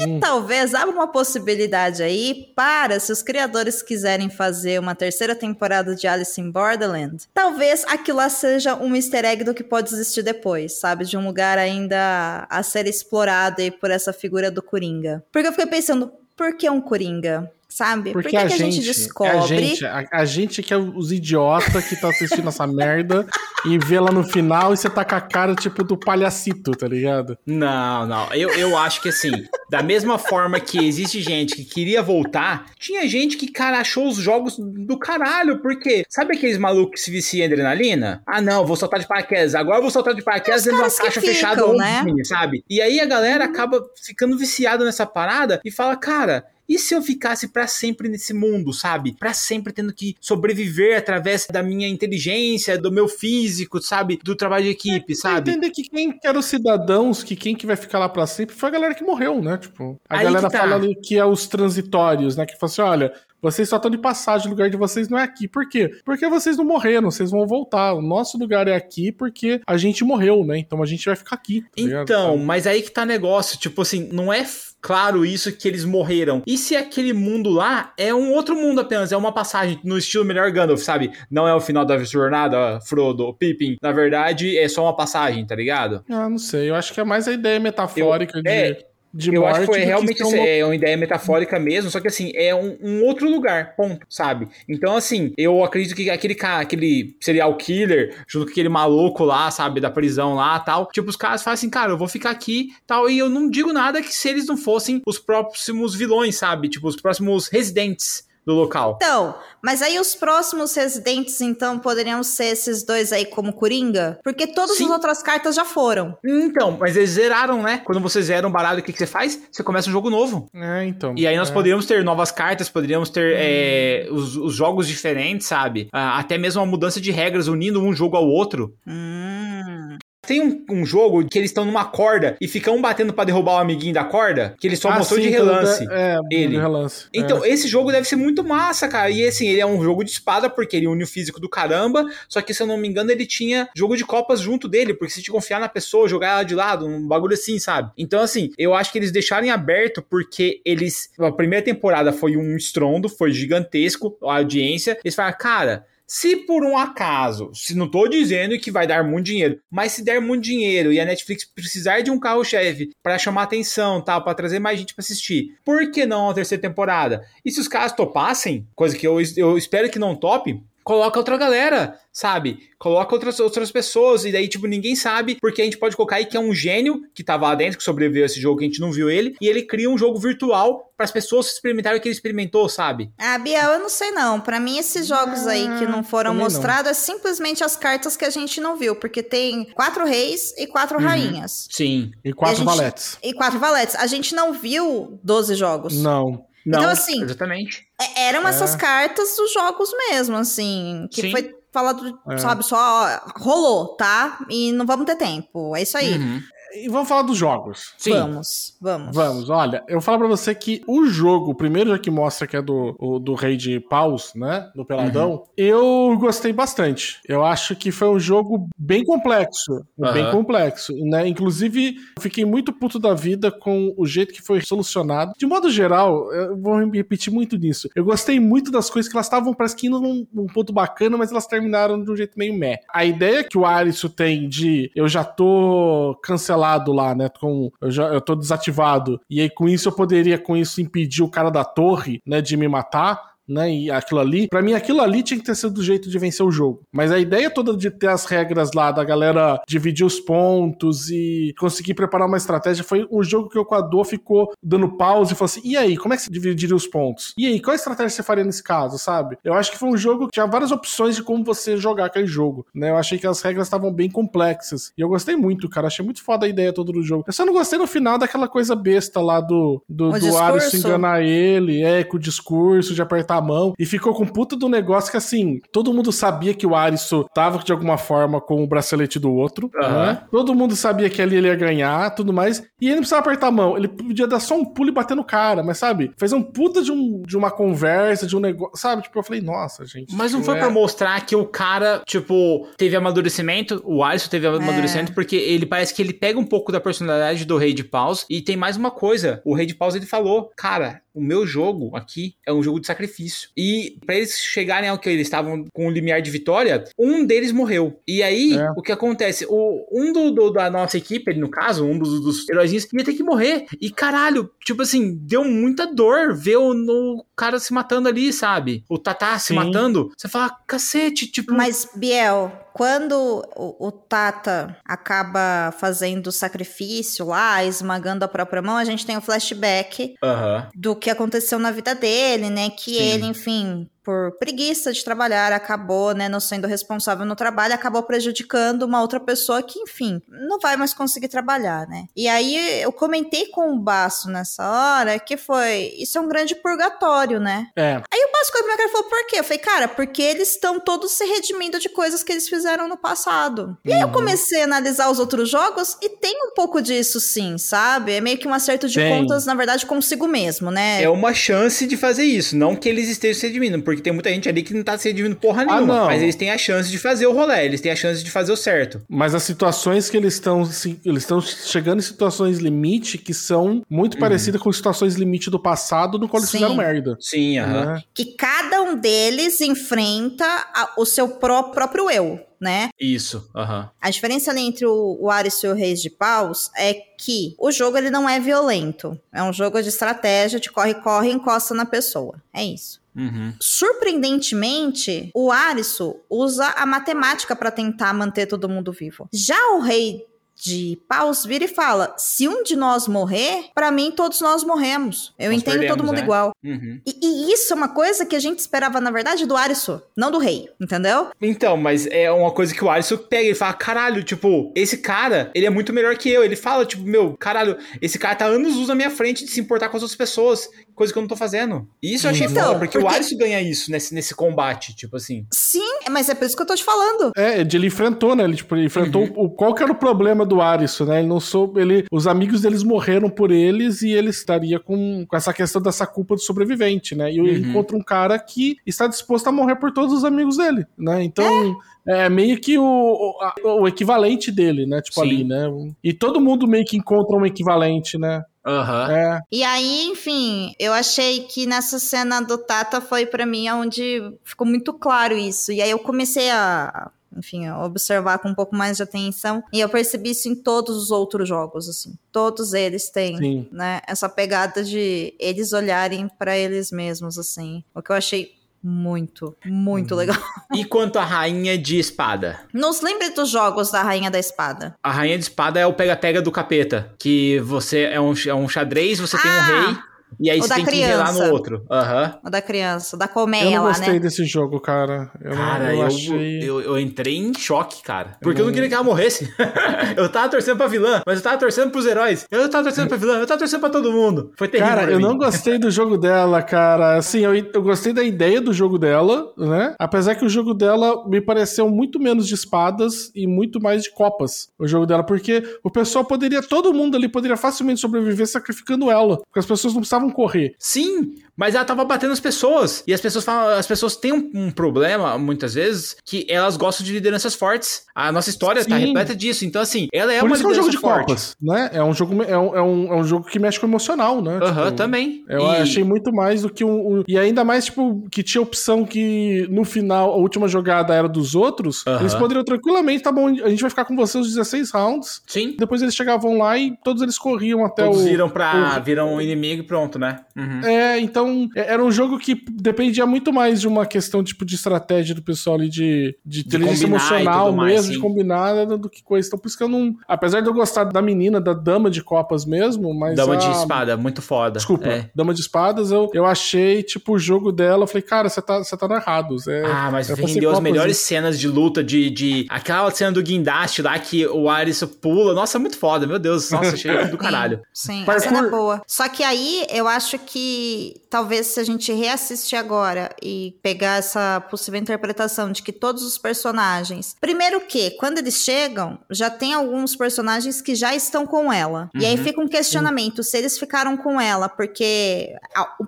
que hum. talvez abra uma possibilidade aí para, se os criadores quiserem fazer uma terceira temporada de Alice in Borderland, talvez aquilo lá seja um easter egg do que pode existir depois, sabe? De um lugar ainda a ser explorado aí por essa figura do Coringa. Porque eu fiquei pensando, por que um Coringa? Sabe? Porque Por que a, que a gente, gente, descobre. É a gente, a, a, gente que é os idiotas que tá assistindo essa merda e vê lá no final e você tá com a cara tipo do palhacito, tá ligado? Não, não. Eu, eu acho que assim, da mesma forma que existe gente que queria voltar, tinha gente que, cara, achou os jogos do caralho. Porque sabe aqueles malucos que se viciam em adrenalina? Ah, não, vou soltar de paraquedas. Agora eu vou soltar de paraquedas dentro de uma caixa ficam, fechada, né? sabe? E aí a galera acaba ficando viciada nessa parada e fala, cara. E se eu ficasse para sempre nesse mundo, sabe? Para sempre tendo que sobreviver através da minha inteligência, do meu físico, sabe? Do trabalho de equipe, é, sabe? Entender que quem que eram os cidadãos, que quem que vai ficar lá para sempre foi a galera que morreu, né? Tipo, a Aí galera tá. fala ali que é os transitórios, né? Que fala assim, olha, vocês só estão de passagem, o lugar de vocês não é aqui. Por quê? Porque vocês não morreram, vocês vão voltar. O nosso lugar é aqui porque a gente morreu, né? Então a gente vai ficar aqui. Tá então, mas aí que tá negócio. Tipo assim, não é claro isso que eles morreram. E se aquele mundo lá é um outro mundo apenas, é uma passagem no estilo melhor Gandalf, sabe? Não é o final da jornada, Frodo, Pippin. Na verdade, é só uma passagem, tá ligado? Ah, não sei. Eu acho que é mais a ideia metafórica eu, de. É, de eu acho que foi realmente que é uma ideia metafórica mesmo, só que assim, é um, um, outro lugar, ponto, sabe? Então, assim, eu acredito que aquele cara, aquele serial killer, junto com aquele maluco lá, sabe, da prisão lá tal, tipo, os caras falam assim, cara, eu vou ficar aqui tal, e eu não digo nada que se eles não fossem os próximos vilões, sabe? Tipo, os próximos residentes do local. Então, mas aí os próximos residentes, então, poderiam ser esses dois aí como Coringa? Porque todas Sim. as outras cartas já foram. Então, mas eles zeraram, né? Quando você zera um baralho, o que, que você faz? Você começa um jogo novo. É, então. E aí nós é. poderíamos ter novas cartas, poderíamos ter hum. é, os, os, jogos diferentes, sabe? Ah, até mesmo uma mudança de regras unindo um jogo ao outro. Hum. Tem um, um, jogo que eles estão numa corda e ficam um batendo para derrubar o amiguinho da corda, que ele só ah, mostrou sim, de relance. É, ele. De relance. Então, é. esse jogo deve ser muito massa, cara. E assim, ele é um jogo de espada, porque ele une o físico do caramba. Só que, se eu não me engano, ele tinha jogo de copas junto dele, porque se te confiar na pessoa, jogar ela de lado, um bagulho assim, sabe? Então, assim, eu acho que eles deixarem aberto porque eles. A primeira temporada foi um estrondo, foi gigantesco a audiência. Eles falaram, cara se por um acaso, se não tô dizendo que vai dar muito dinheiro, mas se der muito dinheiro e a Netflix precisar de um carro-chefe para chamar atenção, tal, para trazer mais gente para assistir, por que não a terceira temporada? E se os caras topassem, coisa que eu, eu espero que não tope, coloca outra galera, sabe? Coloca outras, outras pessoas, e daí, tipo, ninguém sabe, porque a gente pode colocar aí que é um gênio que tava lá dentro, que sobreviveu a esse jogo, que a gente não viu ele, e ele cria um jogo virtual para as pessoas experimentarem o que ele experimentou, sabe? Ah, Biel, eu não sei não. Para mim, esses jogos aí que não foram mostrados não. é simplesmente as cartas que a gente não viu, porque tem quatro reis e quatro uhum. rainhas. Sim. E quatro e gente, valetes. E quatro valetes. A gente não viu 12 jogos. Não. Não, então, assim, exatamente. É, eram é. essas cartas dos jogos mesmo, assim, que Sim. foi falado, é. sabe, só rolou, tá? E não vamos ter tempo. É isso aí. Uhum. E vamos falar dos jogos. Sim. Vamos, vamos. Vamos. Olha, eu falo pra você que o jogo, o primeiro que mostra que é do, o, do Rei de Paus, né? Do Peladão, uhum. eu gostei bastante. Eu acho que foi um jogo bem complexo. Uhum. Bem complexo, né? Inclusive, fiquei muito puto da vida com o jeito que foi solucionado. De modo geral, eu vou repetir muito nisso. Eu gostei muito das coisas que elas estavam, parece que indo num, num ponto bacana, mas elas terminaram de um jeito meio meh. A ideia que o Arisson tem de eu já tô cancelando cancelado lá, né? Com, eu, já, eu tô desativado. E aí, com isso, eu poderia, com isso, impedir o cara da torre, né, de me matar né? E aquilo ali, para mim aquilo ali tinha que ter sido do jeito de vencer o jogo. Mas a ideia toda de ter as regras lá da galera dividir os pontos e conseguir preparar uma estratégia foi um jogo que o Equador ficou dando pause e falou assim: "E aí, como é que se dividiria os pontos? E aí, qual estratégia você faria nesse caso, sabe?" Eu acho que foi um jogo que tinha várias opções de como você jogar aquele jogo, né? Eu achei que as regras estavam bem complexas. E eu gostei muito, cara. Achei muito foda a ideia toda do jogo. Eu só não gostei no final daquela coisa besta lá do, do, do Alisson enganar ele, é, com o discurso de apertar a mão. E ficou com puta do negócio que, assim, todo mundo sabia que o Alisson tava de alguma forma com o bracelete do outro, uhum. né? Todo mundo sabia que ali ele ia ganhar, tudo mais. E ele não precisava apertar a mão. Ele podia dar só um pulo e bater no cara, mas sabe? Fez um puta de, um, de uma conversa, de um negócio, sabe? Tipo, eu falei, nossa, gente. Mas não foi é... pra mostrar que o cara, tipo, teve amadurecimento, o Alisson teve amadurecimento, é. porque ele parece que ele pega um pouco da personalidade do Rei de Paus. E tem mais uma coisa: o Rei de Paus ele falou, cara, o meu jogo aqui é um jogo de sacrifício. E para eles chegarem ao que eles estavam com o limiar de vitória, um deles morreu. E aí, é. o que acontece? O, um do, do, da nossa equipe, no caso, um dos, dos heróis, ia ter que morrer. E caralho, tipo assim, deu muita dor ver o, o cara se matando ali, sabe? O Tatá se matando. Você fala, cacete, tipo. Mas, Biel, quando o, o, Tata acaba fazendo o sacrifício lá, esmagando a própria mão, a gente tem o flashback uhum. do que aconteceu na vida dele, né? Que Sim. ele, enfim, por preguiça de trabalhar, acabou, né, não sendo responsável no trabalho, acabou prejudicando uma outra pessoa que, enfim, não vai mais conseguir trabalhar, né? E aí eu comentei com o Baço nessa hora que foi, isso é um grande purgatório, né? É. Aí o Baço comentou e falou, por quê? Eu falei, cara, porque eles estão todos se redimindo de coisas que eles fizeram no passado. E aí eu uhum. comecei a analisar os outros jogos e tem um pouco disso sim, sabe? É meio que um acerto de tem. contas, na verdade, consigo mesmo, né? É uma chance de fazer isso, não que eles estejam se redimindo, porque tem muita gente ali que não tá se redimindo porra ah, nenhuma. Ah, mas eles têm a chance de fazer o rolê, eles têm a chance de fazer o certo. Mas as situações que eles estão eles estão chegando em situações limite que são muito uhum. parecidas com situações limite do passado no qual eles Sim. fizeram merda. Sim, aham. Uhum. Que cada um deles enfrenta a, o seu pró próprio eu né? Isso, aham. Uhum. A diferença ali entre o, o Ares e o Reis de Paus é que o jogo ele não é violento. É um jogo de estratégia, de corre-corre e encosta na pessoa. É isso. Uhum. Surpreendentemente, o Arisu usa a matemática para tentar manter todo mundo vivo. Já o rei de paus vira e fala: se um de nós morrer, para mim todos nós morremos. Eu nós entendo perdemos, todo mundo né? igual. Uhum. E, e, isso é uma coisa que a gente esperava, na verdade, do Arisu, não do rei, entendeu? Então, mas é uma coisa que o Arisu pega e fala: caralho, tipo, esse cara, ele é muito melhor que eu. Ele fala, tipo, meu, caralho, esse cara tá anos luz na minha frente de se importar com as outras pessoas, coisa que eu não tô fazendo. E isso eu achei então, foda, porque, porque, o Arisu ganha isso nesse, nesse combate, tipo assim. Sim, mas é por isso que eu tô te falando. É, ele enfrentou, né? Ele, tipo, ele enfrentou uhum. o, qual que era o problema do Arisu, né? Ele não soube, ele, os amigos deles morreram por eles e ele estaria com, com essa questão dessa culpa do sobrevivente, né? E uhum. ele encontra um cara que está disposto a morrer por todos os amigos dele, né? Então, é, é meio que o, o, o, equivalente dele, né? Tipo Sim. ali, né? E todo mundo meio que encontra um equivalente, né? Uhum. É. E aí, enfim, eu achei que nessa cena do Tata foi para mim onde ficou muito claro isso. E aí eu comecei a enfim, observar com um pouco mais de atenção. E eu percebi isso em todos os outros jogos, assim. Todos eles têm, Sim. né? Essa pegada de eles olharem para eles mesmos, assim. O que eu achei muito, muito legal. E quanto à Rainha de Espada? Nos lembre dos jogos da Rainha da Espada. A Rainha de Espada é o pega-pega do capeta. Que você é um, é um xadrez, você ah, tem um ah! rei e aí o você tem criança. que ir lá no outro. Uhum. O da criança, da colmeia lá, né? Eu não gostei né? desse jogo, cara. Eu cara, não, eu, eu, achei... eu, eu, entrei em choque, cara. Porque eu não, eu não queria que ela morresse. eu tava torcendo pra vilã, mas eu tava torcendo pros heróis. Eu tava torcendo pra vilã, eu tava torcendo pra todo mundo. Foi terrível. Cara, eu não gostei do jogo dela, cara. Assim, eu, eu gostei da ideia do jogo dela, né? Apesar que o jogo dela me pareceu muito menos de espadas e muito mais de copas. O jogo dela, porque o pessoal poderia, todo mundo ali poderia facilmente sobreviver sacrificando ela. Porque as pessoas não precisavam correr. Sim, mas ela tava batendo as pessoas. E as pessoas falam, as pessoas têm um, um problema, muitas vezes, que elas gostam de lideranças fortes. A nossa história tá Sim. tá repleta disso. Então, assim, ela é Por uma isso liderança é um jogo de forte. Copas, né? É um jogo, é um, é um, é um jogo que mexe com o emocional, né? Aham, tipo, também. Eu e... achei muito mais do que um, um, E ainda mais, tipo, que tinha opção que no final, a última jogada era dos outros. Eles poderiam tranquilamente, tá bom, a gente vai ficar com você os 16 rounds. Sim. Depois eles chegavam lá e todos eles corriam até todos o. Todos viram pra. O... viram um inimigo e pronto, né? Uhum. É, então, é, era um jogo que dependia muito mais de uma questão tipo de estratégia do pessoal ali de, de inteligência emocional mais, mesmo, sim. de combinar do que coisa. Então por isso que eu não. Apesar de eu gostar da menina, da dama de copas mesmo, mas. Dama a... de espada, muito foda. Desculpa, é. dama de espadas, eu, eu achei, tipo, o jogo dela, eu falei, cara, você tá, você tá narrado. É, ah, mas rendeu as melhores cenas de luta, de, de. Aquela cena do guindaste lá que o Aris pula. Nossa, é muito foda, meu Deus. Nossa, achei do caralho. Sim, sim a cena é boa. Só que aí eu acho que talvez se a gente reassistir agora e pegar essa possível interpretação de que todos os personagens. Primeiro que, quando eles chegam, já tem alguns personagens que já estão com ela. Uhum. E aí uhum. fica um questionamento se eles ficaram com ela porque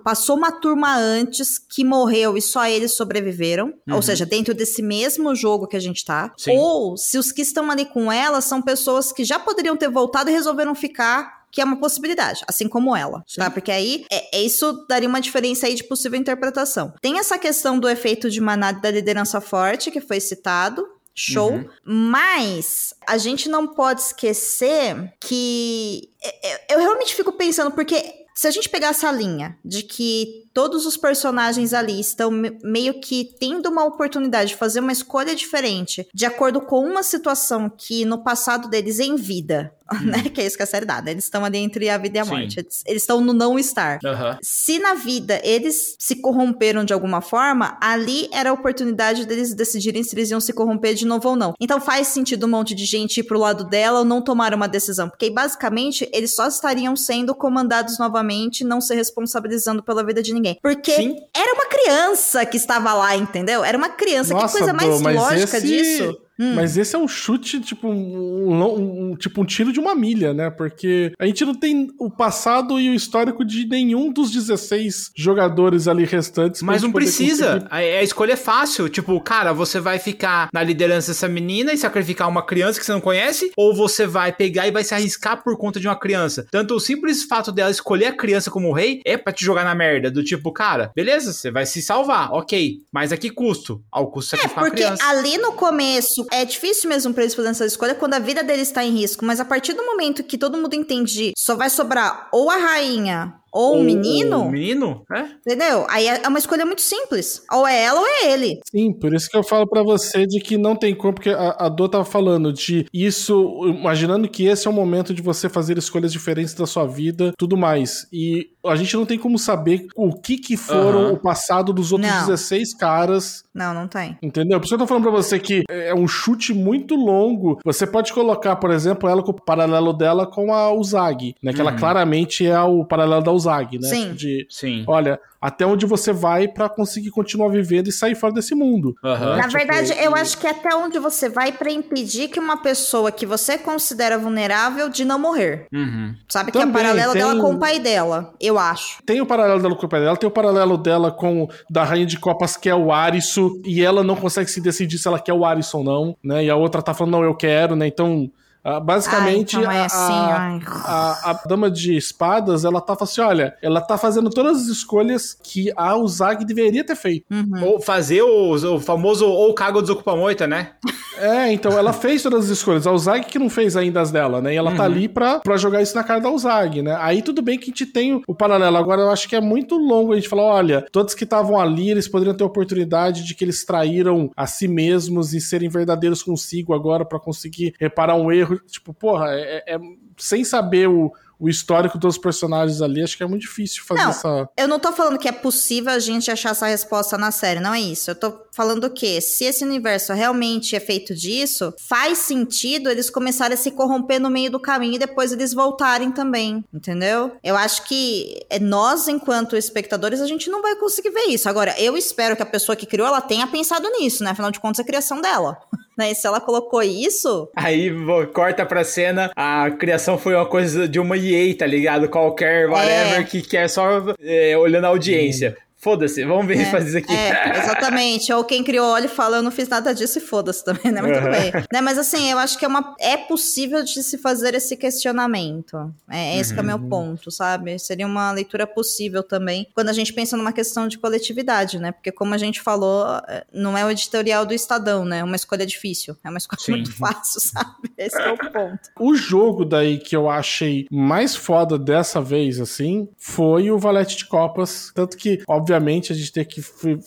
passou uma turma antes que morreu e só eles sobreviveram. Uhum. Ou seja, dentro desse mesmo jogo que a gente tá. Sim. Ou se os que estão ali com ela são pessoas que já poderiam ter voltado e resolveram ficar que é uma possibilidade, assim como ela, tá? Sim. tá? Porque aí é, é, isso daria uma diferença aí de possível interpretação. Tem essa questão do efeito de manada da liderança forte, que foi citado, Show. Uhum. Mas a gente não pode esquecer que é, é, eu realmente fico pensando, porque se a gente pegar essa linha de que todos os personagens ali estão meio que tendo uma oportunidade de fazer uma escolha diferente, de acordo com uma situação que no passado deles em vida, hum. né? Que é isso que a série dá, né? Eles estão ali entre a vida e a morte. Eles, eles estão no não estar. Uhum. Se na vida eles se corromperam de alguma forma, ali era a oportunidade deles decidirem se eles iam se corromper de novo ou não. Então faz sentido um monte de gente ir pro lado dela ou não tomar uma decisão. Porque basicamente eles só estariam sendo comandados novamente, não se responsabilizando pela vida de ninguém ninguém. Porque Sim. era uma criança que estava lá, entendeu? Era uma criança. Nossa, que coisa mais lógica esse... disso. Hum. Mas esse é um chute, tipo um, um, um, tipo um tiro de uma milha, né? Porque a gente não tem o passado e o histórico de nenhum dos 16 jogadores ali restantes. Mas não precisa. Conseguir... A, a, escolha é fácil. Tipo, cara, você vai ficar na liderança dessa menina e sacrificar uma criança que você não conhece? Ou você vai pegar e vai se arriscar por conta de uma criança? Tanto o simples fato dela escolher a criança como rei é para te jogar na merda. Do tipo, cara, beleza, você vai se salvar, ok. Mas a que custo? Ao custo de é, sacrificar é, porque a criança. ali no começo é difícil mesmo para eles fazerem essa escolha quando a vida deles está em risco, mas a partir do momento que todo mundo entende, só vai sobrar ou a rainha ou um menino. Um menino? É? Entendeu? Aí é uma escolha muito simples. Ou é ela ou é ele. Sim, por isso que eu falo para você de que não tem como, porque a, a Dô tava falando de isso, imaginando que esse é o momento de você fazer escolhas diferentes da sua vida, tudo mais. E a gente não tem como saber o que que foram uhum. o passado dos outros não. 16 caras. Não, não tem. Entendeu? Por isso que eu tô falando pra você que é um chute muito longo. Você pode colocar, por exemplo, ela com o paralelo dela com a Uzag, né? Que uhum. ela claramente é o paralelo da Uzag Zag, né? Sim. De, Sim. Olha, até onde você vai para conseguir continuar vivendo e sair fora desse mundo. Uhum. Né? Na tipo, verdade, eu acho que até onde você vai para impedir que uma pessoa que você considera vulnerável de não morrer. Uhum. Sabe Também, que é o paralelo tem... dela com o pai dela, eu acho. Tem o paralelo dela com o pai dela, tem o paralelo dela com da rainha de copas que é o Arisu e ela não consegue se decidir se ela quer o Arisu ou não, né? E a outra tá falando não, eu quero, né? Então Uh, basicamente, ai, então é assim, a, a, a, dama de espadas, ela tá assim, olha, ela tá fazendo todas as escolhas que a Uzag deveria ter feito. Uhum. Ou fazer o, o famoso ou cago desocupa moita, né? É, então ela fez todas as escolhas. A Uzag que não fez ainda as dela, né? E ela tá uhum. tá ali pra, pra jogar isso na cara da Uzag, né? Aí tudo bem que a gente tem o, o paralelo. Agora eu acho que é muito longo a gente falar, olha, todos que estavam ali, eles poderiam ter a oportunidade de que eles traíram a si mesmos e serem verdadeiros consigo agora para conseguir reparar um erro Tipo, porra, é, é, é sem saber o, o histórico dos personagens ali, acho que é muito difícil fazer não, essa. Eu não tô falando que é possível a gente achar essa resposta na série, não é isso. Eu tô falando que se esse universo realmente é feito disso, faz sentido eles começarem a se corromper no meio do caminho e depois eles voltarem também, entendeu? Eu acho que é nós, enquanto espectadores, a gente não vai conseguir ver isso. Agora, eu espero que a pessoa que criou, ela tenha pensado nisso, né? Afinal de contas, é a criação dela. Né? E se ela colocou isso. Aí corta pra cena, a criação foi uma coisa de uma EA, tá ligado? Qualquer, whatever, é. que quer só é, olhando a audiência. Hum. Foda-se, vamos ver é, fazer isso aqui. É, exatamente. Ou quem criou olha e fala, eu não fiz nada disso e foda-se também, né? Muito uhum. bem. Né? Mas assim, eu acho que é, uma, é possível de se fazer esse questionamento. É, esse uhum. é o meu uhum. ponto, sabe? Seria uma leitura possível também, quando a gente pensa numa questão de coletividade, né? Porque como a gente falou, é, não é o editorial do Estadão, né? É uma escolha difícil. É uma escolha Sim. muito fácil, sabe? Esse é o ponto. O jogo daí que eu achei mais foda dessa vez, assim, foi o Valete de Copas. Tanto que, obviamente, obviamente, a gente teve que,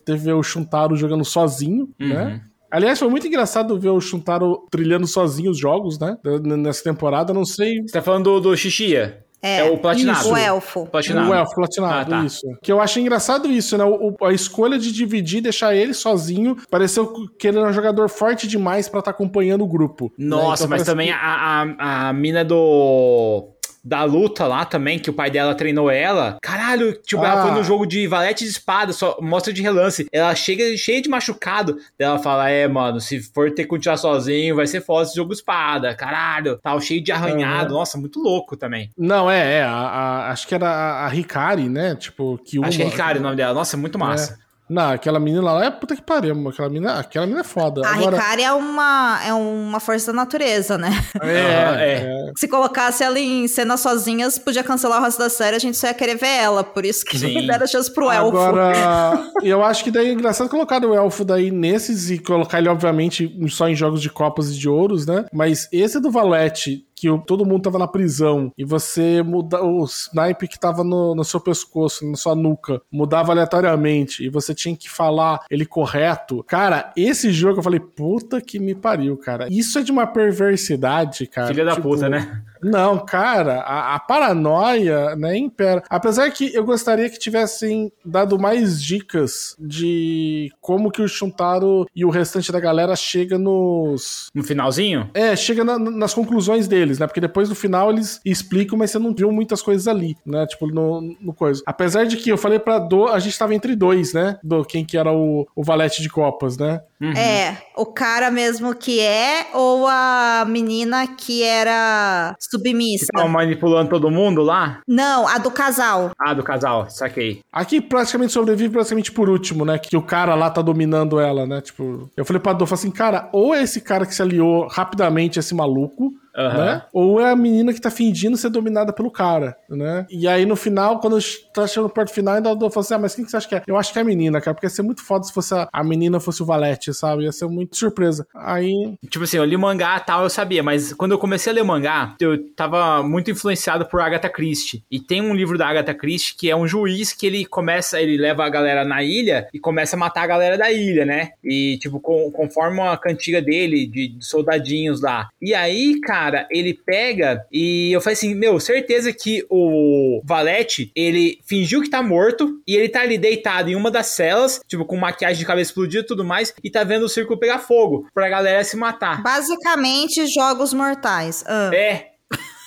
teve ver o Shuntaro jogando sozinho, uhum. né? Aliás, foi muito engraçado ver o Shuntaro trilhando sozinho os jogos, né? Nessa temporada, não sei. Você tá falando do, do Xixia? É, é, o platinado. Isso, o elfo. Platinado. O elfo platinado, ah, tá. isso. Que eu achei engraçado isso, né? O, a escolha de dividir, deixar ele sozinho, pareceu que ele era um jogador forte demais para estar tá acompanhando o grupo. Né? Nossa, né? então, mas também que... a, a, a mina do da luta lá também, que o pai dela treinou ela. Caralho, tipo, ah. ela foi no jogo de valete de espada, só mostra de relance. Ela chega cheia de machucado. Ela fala: É, mano, se for ter que continuar sozinho, vai ser foda esse jogo de espada. Caralho, tal, cheio de arranhado. Uhum. Nossa, muito louco também. Não, é, é. A, a, acho que era a, Hikari, né? Tipo, que uma... Acho que é Hikari o nome dela. Nossa, muito massa. É. Não, aquela menina lá é puta que pariu, aquela menina, aquela menina é foda. A Agora... Ricari é uma, é uma força da natureza, né? É, é, é. Se colocasse ela em cenas sozinhas, podia cancelar o resto da série, a gente só ia querer ver ela, por isso que Sim. deram chance pro elfo. Agora, eu acho que daí é engraçado colocar o elfo daí nesses e colocar ele, obviamente, só em jogos de copas e de ouros, né? Mas esse do Valete que todo mundo tava na prisão e você muda o snipe que tava no, no seu pescoço, na sua nuca, mudava aleatoriamente e você tinha que falar ele correto. Cara, esse jogo eu falei, puta que me pariu, cara. Isso é de uma perversidade, cara. Filha tipo, da puta, né? Não, cara, a, a, paranoia, né, impera. Apesar que eu gostaria que tivessem dado mais dicas de como que o Shuntaro e o restante da galera chega nos... No finalzinho? É, chega na, nas conclusões deles, né, porque depois no final eles explicam, mas você não viu muitas coisas ali, né, tipo, no, no coisa. Apesar de que eu falei pra Do, a gente tava entre dois, né, do quem que era o, o valete de copas, né. Uhum. É, o cara mesmo que é ou a menina que era submissa. Que tava manipulando todo mundo lá? Não, a do casal. Ah, do casal, saquei. Aqui praticamente sobrevive praticamente por último, né? Que o cara lá tá dominando ela, né? Tipo, eu falei pra Dor, assim, cara, ou é esse cara que se aliou rapidamente a esse maluco, Uhum. Né? Ou é a menina que tá fingindo ser dominada pelo cara, né? E aí no final, quando tá chegando perto do final, ainda eu falo assim: ah, mas quem que você acha que é? Eu acho que é a menina, cara, porque ia ser muito foda se fosse a, a menina fosse o Valete, sabe? Ia ser muito surpresa. Aí. Tipo assim, eu li mangá tal, eu sabia, mas quando eu comecei a ler mangá, eu tava muito influenciado por Agatha Christie. E tem um livro da Agatha Christie que é um juiz que ele começa, ele leva a galera na ilha e começa a matar a galera da ilha, né? E, tipo, com, conforme a cantiga dele, de soldadinhos lá. E aí, cara cara, ele pega e eu falei assim, meu, certeza que o Valete, ele fingiu que tá morto e ele tá ali deitado em uma das celas, tipo, com maquiagem de cabelo explodida e tudo mais, e tá vendo o círculo pegar fogo pra galera se matar. Basicamente, jogos mortais. Ah. É,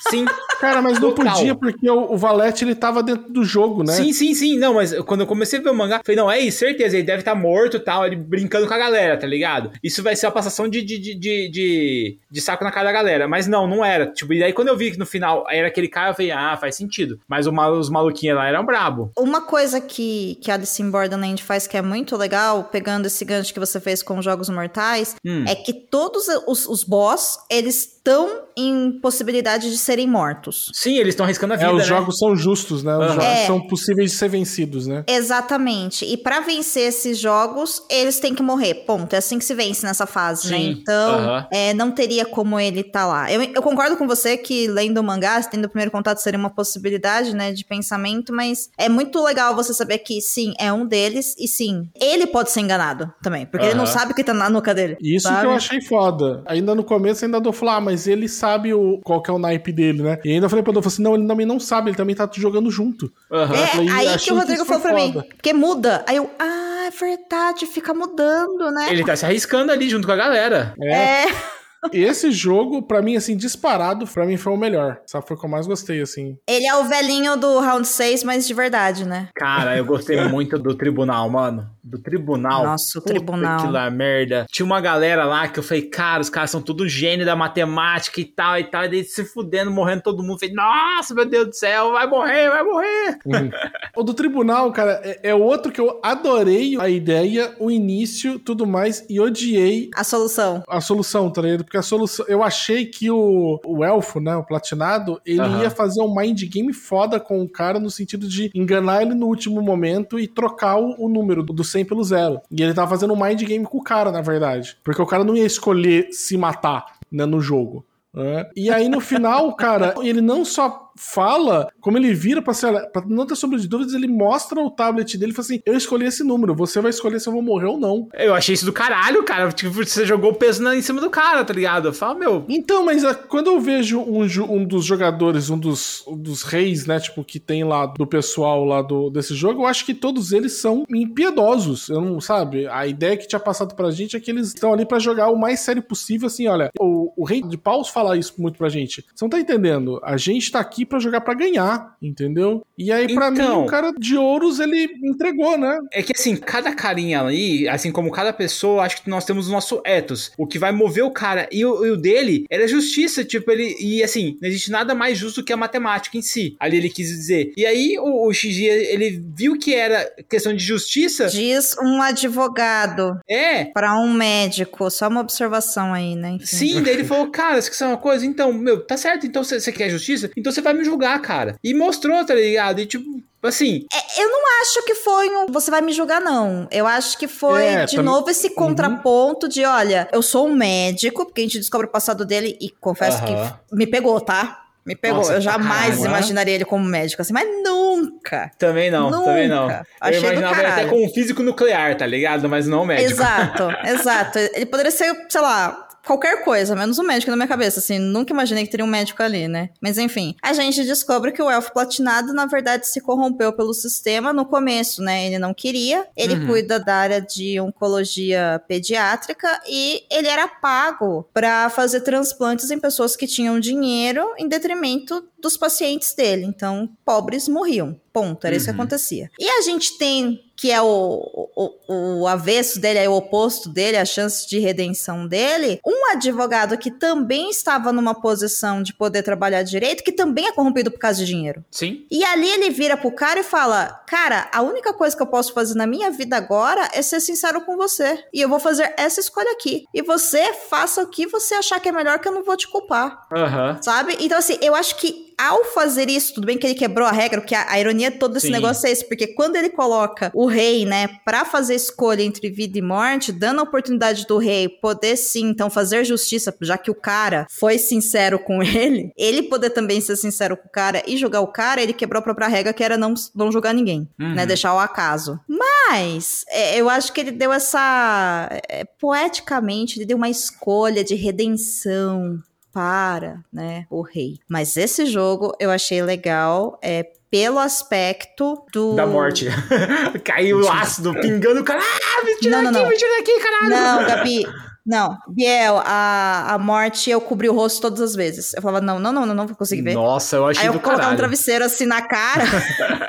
Sim. Cara, mas não Total. podia porque o, o, Valete ele tava dentro do jogo, né? Sim, sim, sim. Não, mas quando eu comecei a ver o mangá, falei, não, é isso, certeza, ele deve estar tá morto e tal, ele brincando com a galera, tá ligado? Isso vai ser a passação de, de, de, de, de, saco na cara da galera. Mas não, não era. Tipo, e aí quando eu vi que no final era aquele cara, eu falei, ah, faz sentido. Mas o, os maluquinhos lá eram brabo. Uma coisa que, que Alice in Borderland faz que é muito legal, pegando esse gancho que você fez com os Jogos Mortais, hum. é que todos os, os boss, eles estão em possibilidade de serem mortos. Sim, eles estão arriscando a vida. É, os né? jogos são justos, né? Os uhum. jogos é. são possíveis de ser vencidos, né? Exatamente. E para vencer esses jogos, eles têm que morrer. Ponto. É assim que se vence nessa fase, né? Sim. né? Então, uhum. é, não teria como ele estar tá lá. Eu, eu, concordo com você que lendo o mangá, tendo o primeiro contato, seria uma possibilidade, né, de pensamento, mas é muito legal você saber que sim, é um deles e sim, ele pode ser enganado também, porque uhum. ele não sabe o que tá na nuca dele. Isso sabe? que eu achei foda. Ainda no começo ainda dou falar, ah, mas ele sabe o, qual que é o naipe dele, né? E ainda falei pra Adolfo assim: não, ele também não sabe, ele também tá jogando junto. Uhum. É, falei, aí que o Rodrigo falou pra mim, porque muda. Aí eu, ah, é verdade, fica mudando, né? Ele tá se arriscando ali junto com a galera. é. é. Esse jogo, para mim, assim, disparado, para mim foi o melhor. Sabe, foi o que eu mais gostei, assim. Ele é o velhinho do Round 6, mas de verdade, né? Cara, eu gostei muito do Tribunal, mano. Do Tribunal. Nossa, o Tribunal. Que lá, merda. Tinha uma galera lá que eu falei, cara, os caras são tudo gênio da matemática e tal e tal. E daí se fudendo, morrendo todo mundo. Falei, nossa, meu Deus do céu, vai morrer, vai morrer. Uhum. o do Tribunal, cara, é, é outro que eu adorei a ideia, o início, tudo mais, e odiei... A solução. A solução, tá ligado? porque a solução. Eu achei que o, o elfo, né? O platinado, ele uhum. ia fazer um mind game foda com o cara no sentido de enganar ele no último momento e trocar o, o número do 100 pelo zero. E ele tava fazendo um mind game com o cara, na verdade. Porque o cara não ia escolher se matar né, no jogo. Né? E aí no final, cara, ele não só fala, como ele vira pra, ser, pra não ter sombra de dúvidas, ele mostra o tablet dele e fala assim: Eu escolhi esse número, você vai escolher se eu vou morrer ou não. Eu achei isso do caralho, cara. Tipo, você jogou o peso na, em cima do cara, tá ligado? Fala, meu. Então, mas a, quando eu vejo um, um dos jogadores, um dos, um dos reis, né, tipo, que tem lá do pessoal lá do, desse jogo, eu acho que todos eles são impiedosos. Eu não, sabe? A ideia que tinha passado pra gente é que eles estão ali para jogar o mais sério possível, assim, olha. O, o rei de paus fala isso muito pra gente. Você não tá entendendo? A gente tá aqui para jogar para ganhar, entendeu? E aí, para então, mim, o cara de ouros, ele entregou, né? É que assim, cada carinha ali, assim como cada pessoa, acho que nós temos o nosso ethos. O que vai mover o cara. E o, e o dele era justiça, tipo, ele. E assim, não existe nada mais justo que a matemática em si. Ali ele quis dizer. E aí o, o Xigi, ele viu que era questão de justiça. Diz um advogado. É. Para um médico. Só uma observação aí, né? Enfim. Sim, daí ele falou, cara, isso é uma coisa. Então, meu, tá certo. Então você quer justiça? Então você vai me julgar, cara. E mostrou, tá ligado? E tipo, Assim. É, eu não acho que foi um. Você vai me julgar, não. Eu acho que foi, é, de novo, esse uhum. contraponto uhum. de: olha, eu sou um médico, porque a gente descobre o passado dele e confesso uhum. que me pegou, tá? Me pegou. Nossa, eu jamais caramba. imaginaria ele como médico, assim, mas nunca. Também não, nunca. também não. Achei eu imaginava ele até como físico nuclear, tá ligado? Mas não médico. Exato, exato. Ele poderia ser, sei lá, qualquer coisa, menos um médico na minha cabeça, assim, nunca imaginei que teria um médico ali, né? Mas enfim, a gente descobre que o elfo platinado, na verdade, se corrompeu pelo sistema no começo, né? Ele não queria, ele uhum. cuida da área de oncologia pediátrica e ele era pago para fazer transplantes em pessoas que tinham dinheiro em detrimento dos pacientes dele. Então, pobres morriam. Ponto. Era uhum. isso que uhum. acontecia. E a gente tem que é o, o, o avesso dele, é o oposto dele, a chance de redenção dele, um advogado que também estava numa posição de poder trabalhar direito, que também é corrompido por causa de dinheiro. Sim. E ali ele vira pro cara e fala: Cara, a única coisa que eu posso fazer na minha vida agora é ser sincero com você. E eu vou fazer essa escolha aqui. E você faça o que você achar que é melhor, que eu não vou te culpar. Uhum. Sabe? Então, assim, eu acho que ao fazer isso, tudo bem que ele quebrou a regra, porque a, a ironia todo desse Sim. negócio é isso, porque quando ele coloca o rei, né, para fazer escolha entre vida e morte, dando a oportunidade do rei poder sim, então fazer justiça, já que o cara foi sincero com ele, ele poder também ser sincero com o cara e julgar o cara, ele quebrou a própria regra que era não, não julgar ninguém, né, uhum. né, deixar o acaso. Mas é, eu acho que ele deu essa é, poeticamente, ele deu uma escolha de redenção, para, né, o rei. Mas esse jogo eu achei legal, é pelo aspecto do. Da morte. Caiu o ácido pingando, cara. Ah, me tira não, daqui, não, me tira daqui, caralho. Não, Gabi. Não, Biel, a, a morte eu cobri o rosto todas as vezes. Eu falava, não, não, não, não, não vou conseguir ver. Nossa, eu achei Aí eu do colocar um travesseiro assim na cara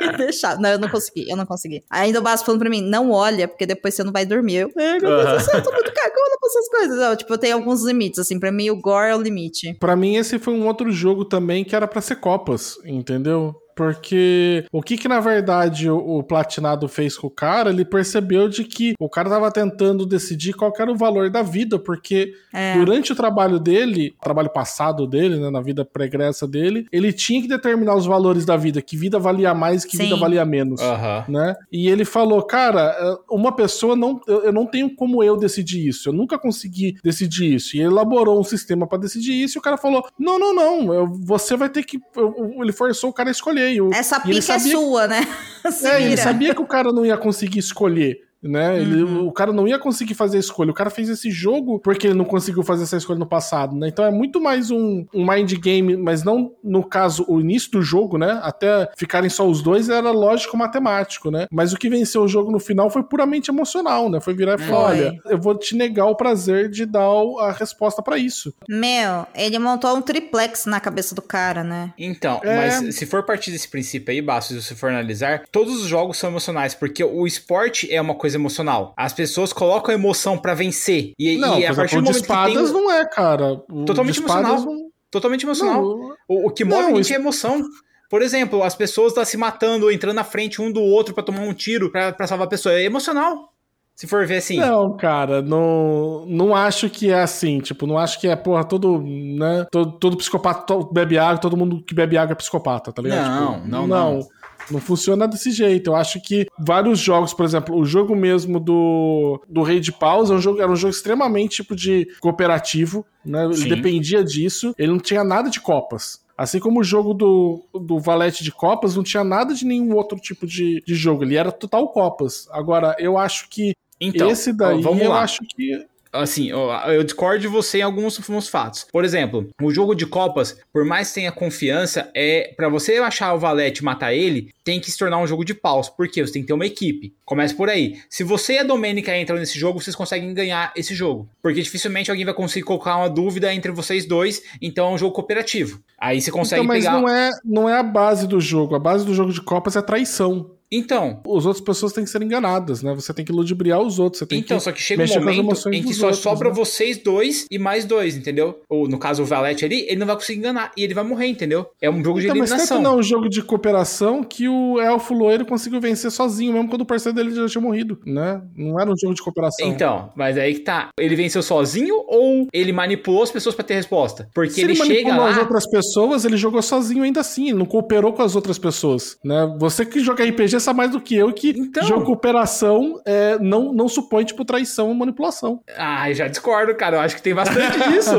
e deixar. Não, eu não consegui, eu não consegui. Aí ainda o Basso falando pra mim, não olha, porque depois você não vai dormir. Eu, meu Deus do céu, eu tô muito cagona essas coisas. Não, tipo, eu tenho alguns limites, assim, pra mim o gore é o limite. Pra mim esse foi um outro jogo também que era pra ser copas, entendeu? Porque o que que na verdade o, o, Platinado fez com o cara, ele percebeu de que o cara tava tentando decidir qual era o valor da vida, porque é. durante o trabalho dele, o trabalho passado dele, né, na vida pregressa dele, ele tinha que determinar os valores da vida, que vida valia mais, que Sim. vida valia menos, uhum. né? E ele falou, cara, é, uma pessoa não, eu não tenho como eu decidir isso, eu nunca consegui decidir isso. E ele elaborou um sistema para decidir isso, e o cara falou, não, não, não, eu, você vai ter que, eu, ele forçou o cara a escolher essa pica é sua, né? é, ele sabia que o cara não ia conseguir escolher né? Ele, uhum. O cara não ia conseguir fazer a escolha. O cara fez esse jogo porque ele não conseguiu fazer essa escolha no passado, né? Então é muito mais um, um mind game, mas não no caso o início do jogo, né? Até ficarem só os dois era lógico matemático, né? Mas o que venceu o jogo no final foi puramente emocional, né? Foi virar e falar: olha, eu vou te negar o prazer de dar a resposta para isso. Meu, ele montou um triplex na cabeça do cara, né? Então, é... mas se for partir desse princípio aí, Basso, se você for analisar, todos os jogos são emocionais, porque o esporte é uma coisa coisa emocional. As pessoas colocam emoção para vencer. E, não, e a partir do momento de espadas tem... não é, cara. O Totalmente emocional. Não... Totalmente emocional. Não, o, o, que move não, isso... é emoção. Por exemplo, as pessoas estão tá se matando, entrando na frente um do outro para tomar um tiro, para salvar a pessoa. É emocional. Se for ver assim. Não, cara, não, não acho que é assim. Tipo, não acho que é, porra, todo, né? Todo, todo psicopata bebe água, todo mundo que bebe água é psicopata, tá ligado? Não, tipo, não, não. não. Não funciona desse jeito. Eu acho que vários jogos, por exemplo, o jogo mesmo do, do Rei de Paus é um jogo, era um jogo extremamente tipo de cooperativo, né? Ele dependia disso. Ele não tinha nada de copas. Assim como o jogo do, do Valete de Copas não tinha nada de nenhum outro tipo de, de jogo. Ele era total Copas. Agora, eu acho que Então, esse daí, vamos eu lá. acho que assim, eu discordo de você em alguns, alguns fatos. Por exemplo, o jogo de copas, por mais que tenha confiança, é para você achar o Valete e matar ele, tem que se tornar um jogo de paus. Por quê? Você tem que ter uma equipe. Começa por aí. Se você e a Domênica entram nesse jogo, vocês conseguem ganhar esse jogo. Porque dificilmente alguém vai conseguir colocar uma dúvida entre vocês dois, então é um jogo cooperativo. Aí você consegue Então, mas pegar. não é, não é a base do jogo. A base do jogo de Copas é traição. Então, As outras pessoas têm que ser enganadas, né? Você tem que ludibriar os outros. Então, que só que chega um momento em que só outros, sobra né? vocês dois e mais dois, entendeu? Ou no caso o Valete ali, ele não vai conseguir enganar e ele vai morrer, entendeu? É um jogo de Então, mas eliminação. tenta não um jogo de cooperação que o elfo loiro conseguiu vencer sozinho, mesmo quando o parceiro dele já tinha morrido, né? Não era um jogo de cooperação. Então, mas aí que tá. Ele venceu sozinho ou ele manipulou as pessoas pra ter resposta? Porque Se ele, ele, chega manipulou lá. as outras pessoas, ele jogou sozinho ainda assim, ele não cooperou com as outras pessoas, né? Você que joga RPG sabe mais do que eu que Então. jogo cooperação é, não, não supõe, tipo, traição e manipulação. Ah, já discordo, cara. Eu acho que tem bastante disso.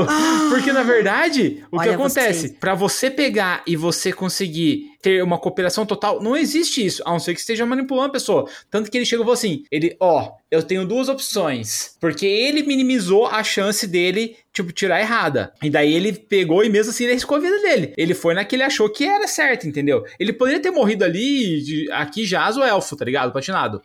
Porque, na verdade, o que Olha acontece? vocês. Pra você pegar e você conseguir ter uma cooperação total, não existe isso, a não ser que esteja manipulando a pessoa. Tanto que ele chegou e falou assim: ele, ó, eu tenho duas opções. Porque ele minimizou a chance dele, tipo, tirar errada. E daí ele pegou e mesmo assim ele arriscou a vida dele. Ele foi na que ele achou que era certo, entendeu? Ele poderia ter morrido ali, de- aqui jaz o elfo, tá ligado? Patinado.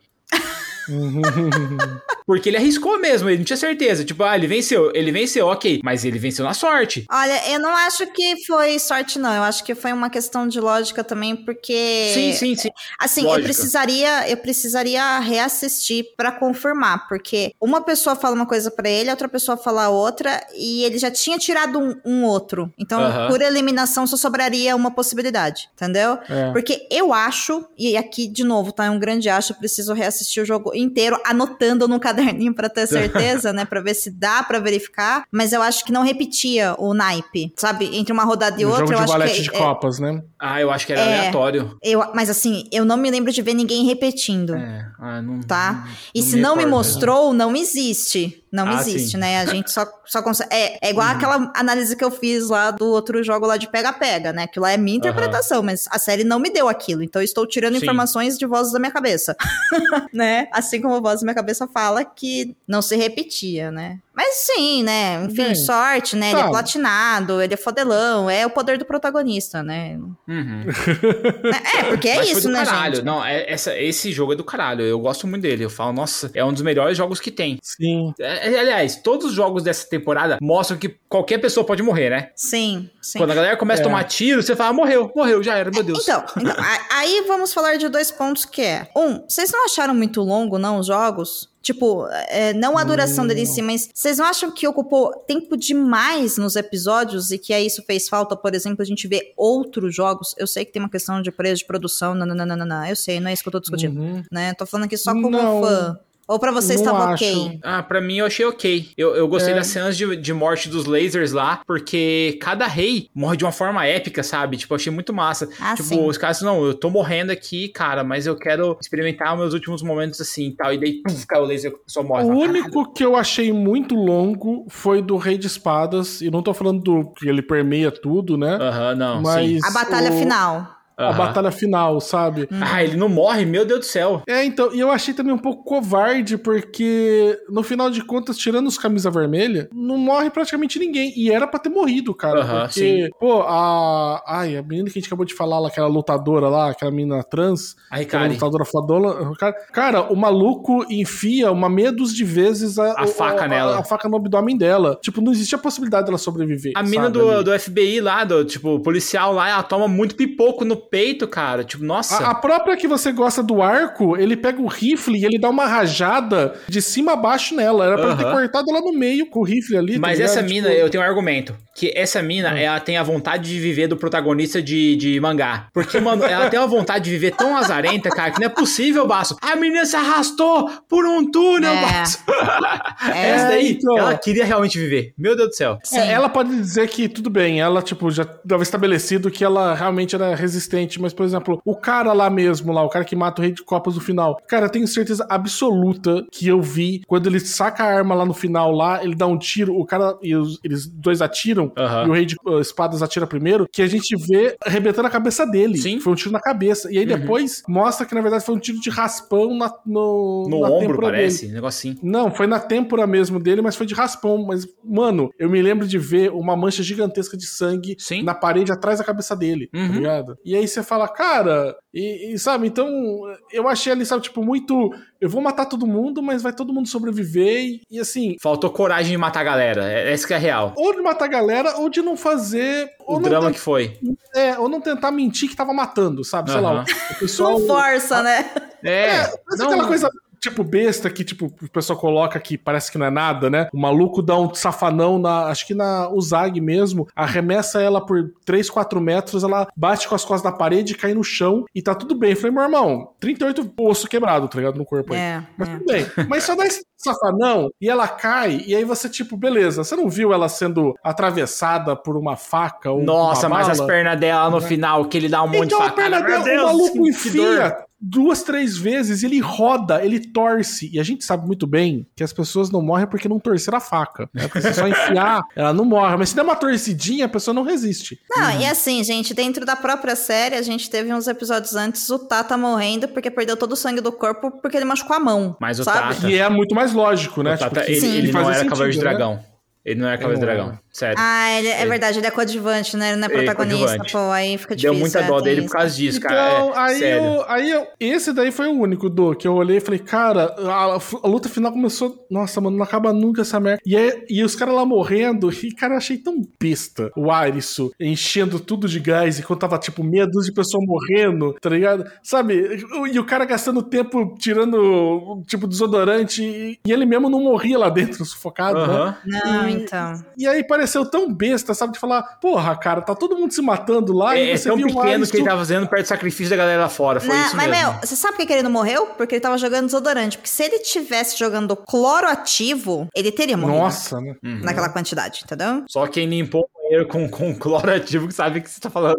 Porque ele arriscou mesmo, ele não tinha certeza. Tipo, ah, ele venceu, ele venceu, ok. Mas ele venceu na sorte. Olha, eu não acho que foi sorte, não. Eu acho que foi uma questão de lógica também, porque. Sim, sim, sim. Assim, eu Lógica. precisaria, eu precisaria reassistir pra confirmar, porque uma pessoa fala uma coisa pra ele, outra pessoa fala outra, e ele já tinha tirado um, um outro. Então, Aham. por eliminação, só sobraria uma possibilidade, entendeu? É. Porque eu acho, e aqui de novo, tá? É um grande acho, eu preciso reassistir o jogo inteiro, anotando no caderninho pra ter certeza, né? Pra ver se dá pra verificar. Mas eu acho que não repetia o naipe, sabe? Entre uma rodada e Um outra, jogo eu de acho que. de é- copas, né? Ah, eu acho que era É. aleatório. eu, mas assim, eu não me lembro de ver ninguém repetindo. É, ah, não. Tá? E não se me não me recordo mostrou, não existe. Não Ah, existe, sim. né? A gente só, só consegue. É, é igual aquela análise que eu fiz lá do outro jogo lá de pega-pega, né? Aquilo lá é minha interpretação, mas a série não me deu aquilo. Então eu estou tirando Sim. informações de vozes da minha cabeça. né? Assim como a voz da minha cabeça fala que não se repetia, né? Mas sim, né? Enfim, Bem, sorte, né? Ele é platinado, ele é fodelão, é o poder do protagonista, né? Uhum. É, porque é Mas foi isso, do né, caralho. gente? Não, é- essa, esse jogo é do caralho. Eu gosto muito dele. Eu falo, nossa, é um dos melhores jogos que tem. Sim. É, é, aliás, todos os jogos dessa temporada mostram que qualquer pessoa pode morrer, né? Sim, sim. Quando a galera começa É. a tomar tiro, você fala, morreu, morreu, já era, meu Deus. Então, então, aí vamos falar de dois pontos que é. Um, vocês não acharam muito longo, não, os jogos? Tipo, é, não a duração dele em si, mas vocês não acham que ocupou tempo demais nos episódios e que aí isso fez falta, por exemplo, a gente ver outros jogos? Eu sei que tem uma questão de preço de produção, nananana, eu sei, não é isso que eu tô discutindo, Uhum. né? Tô falando aqui só como Não. fã. Ou pra vocês Não estava acho. ok? Ah, pra mim eu achei ok. Eu, eu gostei É. das cenas de, de morte dos lasers lá, porque cada rei morre de uma forma épica, sabe? Tipo, eu achei muito massa. Ah, tipo, sim. os caras, não, eu tô morrendo aqui, cara, mas eu quero experimentar meus últimos momentos assim e tal. E daí, puf, cai o laser e a pessoa morre. O Fala, único que eu achei muito longo foi do Rei de Espadas, e não tô falando do que ele permeia tudo, né? Aham, não, sim. Mas A batalha o- final. A batalha final, sabe? Ah, ele não morre? Meu Deus do céu. É, então, e eu achei também um pouco covarde, porque no final de contas, tirando os camisa vermelha, não morre praticamente ninguém. E era pra ter morrido, cara. Aham, porque, sim. pô, a. Ai, a menina que a gente acabou de falar lá, aquela lutadora lá, aquela menina trans, A aquela lutadora fodona. Cara, cara, o maluco enfia uma meia dúzia de vezes a, A faca nela. A, faca no abdômen dela. Tipo, não existia possibilidade dela sobreviver. A mina do, ali. do FBI lá, do tipo, policial lá, ela toma muito pipoco no peito, cara. Tipo, nossa. A, a própria que você gosta do arco, ele pega o rifle e ele dá uma rajada de cima a baixo nela. Era pra ter cortado ela no meio com o rifle ali. tá Mas ligado? essa Tipo, mina, eu tenho um argumento. Que essa mina, Hum. ela tem a vontade de viver do protagonista de, de mangá. Porque, mano, ela tem uma vontade de viver tão azarenta, cara, que não é possível, Baço. A menina se arrastou por um túnel, É. Baço. É, essa daí, então. ela queria realmente viver. Meu Deus do céu. Sim. É, ela pode dizer que tudo bem, ela, tipo, já estava estabelecido que ela realmente era resistente consistente, mas, por exemplo, o cara lá mesmo, lá, o cara que mata o rei de copas no final, cara, eu tenho certeza absoluta que eu vi quando ele saca a arma lá no final, lá, ele dá um tiro, o cara e os, eles dois atiram, e o rei de uh, espadas atira primeiro, que a gente vê arrebentando a cabeça dele. Sim. Foi um tiro na cabeça. E aí Uhum. depois mostra que, na verdade, foi um tiro de raspão na, no, No na ombro, parece. dele. Um negócio assim. Não, foi na têmpora mesmo dele, mas foi de raspão. Mas, mano, eu me lembro de ver uma mancha gigantesca de sangue Sim. na parede atrás da cabeça dele, Uhum. tá ligado? E aí você fala, cara, e, e, sabe, então eu achei ali, sabe, tipo, muito. Eu vou matar todo mundo, mas vai todo mundo sobreviver. E, e, assim, Faltou coragem de matar a galera. É, essa que é a real. ou de matar a galera, ou de não fazer. O drama que foi. É, ou não tentar mentir que tava matando, sabe? Sei lá, o pessoal. Não força, né? É. Mas não, aquela coisa, tipo, besta que, tipo, o pessoal coloca que parece que não é nada, né? O maluco dá um safanão na. Acho que na Uzag mesmo, arremessa ela por 3, 4 metros, ela bate com as costas na parede, cai no chão e tá tudo bem. Eu falei, meu irmão, 38 osso quebrado, tá ligado? No corpo aí. É, Mas é. tudo bem. Mas só dá esse safanão e ela cai, e aí você, tipo, beleza, você não viu ela sendo atravessada por uma faca ou Nossa, uma mas as pernas dela no final, que ele dá um monte Então de a perna Meu o maluco enfia duas, três vezes, ele roda, ele torce. E a gente sabe muito bem que as pessoas não morrem porque não torceram a faca. Né? Porque se só enfiar, ela não morre. Mas se der uma torcidinha, a pessoa não resiste. Não, Uhum. e assim, gente, dentro da própria série, a gente teve uns episódios antes o Tata morrendo porque perdeu todo o sangue do corpo porque ele machucou a mão. Mas o sabe? Tata- E é muito mais lógico, né? O Tata, que- ele, Sim. ele não era sentido, Cavaleiro de né? Dragão. Ele não era Cavaleiro de não Dragão. Sério. Ah, ele, é Ele- verdade, ele é coadjuvante, né? Ele não é é protagonista, coadjuvante. pô, aí fica Deu difícil. muita é, dó tem dele por causa disso, Então, cara. É, aí, sério. eu, aí eu, esse daí foi o único, do que eu olhei e falei, cara, a, a luta final começou. Nossa, mano, não acaba nunca essa merda. E, aí- e os caras lá morrendo, e, cara, eu achei tão besta o Arisu enchendo tudo de gás enquanto tava, tipo, meia dúzia de pessoas morrendo, tá ligado? Sabe? E o cara gastando tempo tirando, tipo, desodorante, e, e ele mesmo não morria lá dentro, sufocado, né? Aham. Não, E- então. E aí pareceu tão besta, sabe? De falar, porra, cara, tá todo mundo se matando lá É, e é você tão viu pequeno que ele tava fazendo perto do sacrifício da galera lá fora. Foi Não, isso mas, mesmo. meu, você sabe por que ele não morreu? Porque ele tava jogando desodorante. Porque se ele tivesse jogando cloro ativo, ele teria morrido. Nossa, né? Uhum. Naquela quantidade, entendeu? Só quem limpou com, com cloro ativo que sabe o que você tá falando.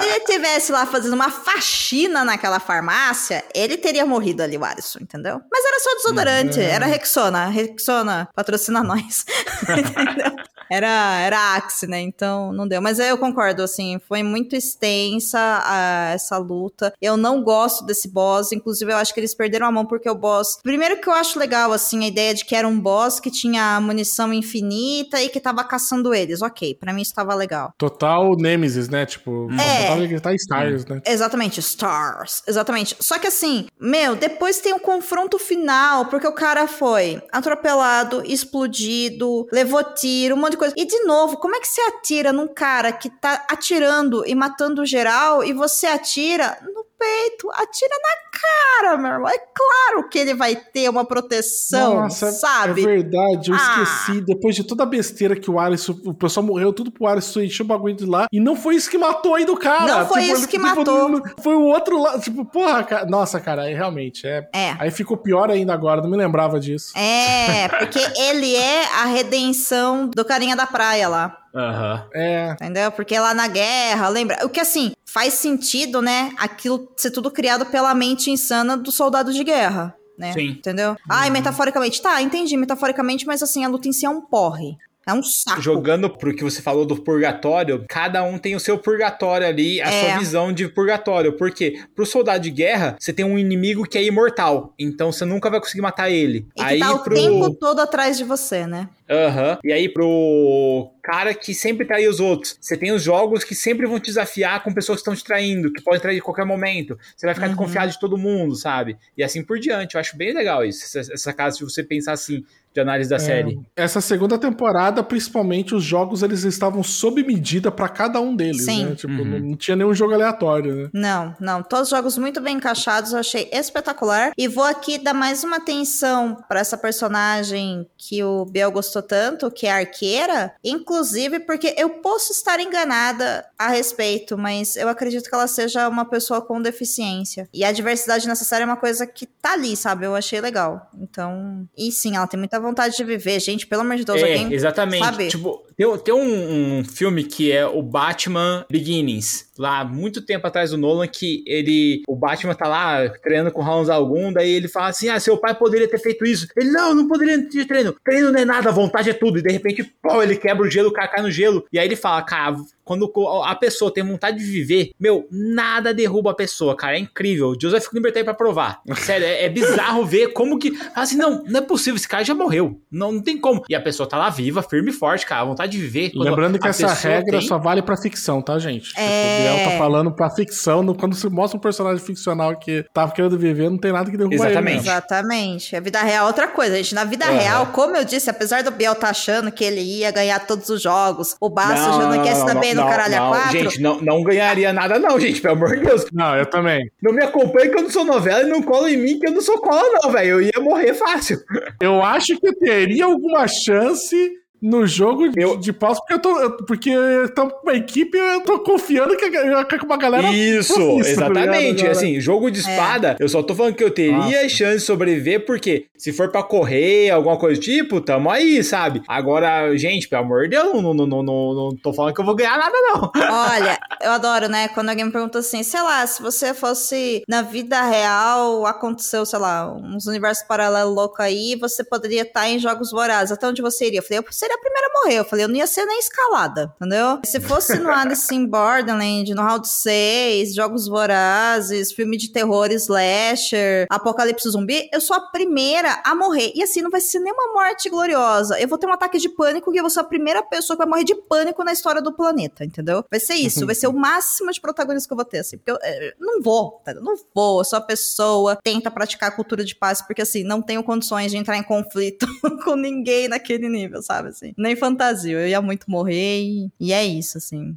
Se ele tivesse lá fazendo uma faxina naquela farmácia, ele teria morrido ali, o Alisson, entendeu? Mas era só desodorante, Uhum. era Rexona. Rexona patrocina nós. entendeu? Era, era Axe, né? Então não deu. Mas eu concordo, assim, foi muito extensa a- essa luta. Eu não gosto desse boss. Inclusive, eu acho que eles perderam a mão porque o boss. Primeiro que eu acho legal, assim, a ideia de que era um boss que tinha munição infinita e que tava caçando eles. Ok, pra mim isso tava legal. Total Nemesis, né? Tipo, É. ele gritar Stars, né? Exatamente, Stars. Exatamente. Só que assim, meu, depois tem o confronto final, porque o cara foi atropelado, explodido, levou tiro, um monte de coisa. E de novo, como é que você atira num cara que tá atirando e matando geral e você atira no peito, atira na cara, meu irmão? É claro que ele vai ter uma proteção, Nossa, sabe? é verdade, eu Ah. esqueci. Depois de toda a besteira que o Alisson, o pessoal morreu tudo pro Alisson, encheu o bagulho de lá. E não foi isso que matou ainda o cara. Não foi isso ele- que matou. não- Foi o outro lado. Tipo, porra, cara. Nossa, cara, aí realmente é. É. Aí ficou pior ainda agora, não me lembrava disso. É, porque ele é a redenção do carinha da praia lá. Aham. É. Entendeu? Porque lá na guerra, lembra? O que assim, faz sentido, né? Aquilo ser tudo criado pela mente insana do soldado de guerra, né? Sim. Entendeu? Ai, metaforicamente. Tá, entendi, metaforicamente, mas assim, a luta em si é um porre. É um saco. Jogando pro que você falou do purgatório, cada um tem o seu purgatório ali, a É. sua visão de purgatório. Porque pro soldado de guerra, você tem um inimigo que é imortal. Então você nunca vai conseguir matar ele. E que aí tá o pro. tempo todo atrás de você, né? Aham. E aí pro cara que sempre trai os outros. Você tem os jogos que sempre vão te desafiar com pessoas que estão te traindo, que podem trair em qualquer momento. Você vai ficar Uhum. desconfiado de todo mundo, sabe? E assim por diante. Eu acho bem legal isso. Essa, essa casa de você pensar assim, de análise da série. Essa segunda temporada, principalmente, os jogos eles estavam sob medida pra cada um deles, Sim. né? Tipo, Uhum. não, não tinha nenhum jogo aleatório, né? Não, não. Todos os jogos muito bem encaixados, eu achei espetacular. E vou aqui dar mais uma atenção pra essa personagem que o Biel gostou tanto, que é a arqueira. Inclusive, porque eu posso estar enganada a respeito, mas eu acredito que ela seja uma pessoa com deficiência. E a diversidade nessa série é uma coisa que tá ali, sabe? Eu achei legal. Então. E sim, ela tem muita vontade de viver. Gente, pelo amor de Deus, É, alguém. exatamente. sabe? Tipo, Tem, tem um, um filme que é o Batman Beginnings lá muito tempo atrás do Nolan que ele o Batman tá lá treinando com Hans algum daí ele fala assim ah seu pai poderia ter feito isso ele não não poderia ter treino treino não é nada vontade é tudo e de repente pô, ele quebra o gelo o cara cai no gelo e aí ele fala cara quando a pessoa tem vontade de viver, meu, nada derruba a pessoa, cara. É incrível. O Joseph Klimber tá aí pra provar. Sério, é, é bizarro ver como que. Assim, não, não é possível, esse cara já morreu. Não, não tem como. E a pessoa tá lá viva, firme e forte, cara. A vontade de viver. Lembrando que essa regra tem... só vale pra ficção, tá, gente? É... O Biel tá falando pra ficção. No, quando se mostra um personagem ficcional que tava querendo viver, não tem nada que derruba Exatamente. ele. Exatamente. A vida real é outra coisa, gente. Na vida real, como eu disse, apesar do Biel tá achando que ele ia ganhar todos os jogos, o Basso achando que ia se dar bem no Caralho a 4 gente, não, não ganharia nada, não, gente, pelo amor de Deus. Não, eu também. Não me acompanhe que eu não sou novela e não cola em mim que eu não sou cola, não, velho. Eu ia morrer fácil. Eu acho que teria alguma chance no jogo de, eu... de paus, porque eu tô. Eu, porque eu tô com uma equipe eu tô confiando que, que uma galera. Isso, tá exatamente. Tá assim, jogo de é. espada, é. eu só tô falando que eu teria Nossa. chance de sobreviver, porque se for pra correr, alguma coisa do tipo, tamo aí, sabe? Agora, gente, pelo amor de Deus, não, não, não, não, não tô falando que eu vou ganhar nada, não. Olha, eu adoro, né? Quando alguém me pergunta assim, sei lá, se você fosse na vida real, aconteceu, sei lá, uns universos paralelos loucos aí, você poderia estar em jogos vorazes. Até onde você iria? Eu falei, eu seria a primeira a morrer. Eu falei, eu não ia ser nem escalada, entendeu? Se fosse no Alice in Borderland, no Round 6, Jogos Vorazes, filme de terror, slasher, Apocalipse Zumbi, eu sou a primeira a morrer. E assim, não vai ser nenhuma morte gloriosa. Eu vou ter um ataque de pânico e eu vou ser a primeira pessoa que vai morrer de pânico na história do planeta, entendeu? Vai ser isso, vai ser o máximo de protagonistas que eu vou ter, assim. Porque eu, eu não vou, tá? não vou. Eu sou a pessoa, tenta praticar a cultura de paz, porque assim, não tenho condições de entrar em conflito com ninguém naquele nível, sabe? Assim, nem fantasia. Eu ia muito morrer e, e é isso, assim.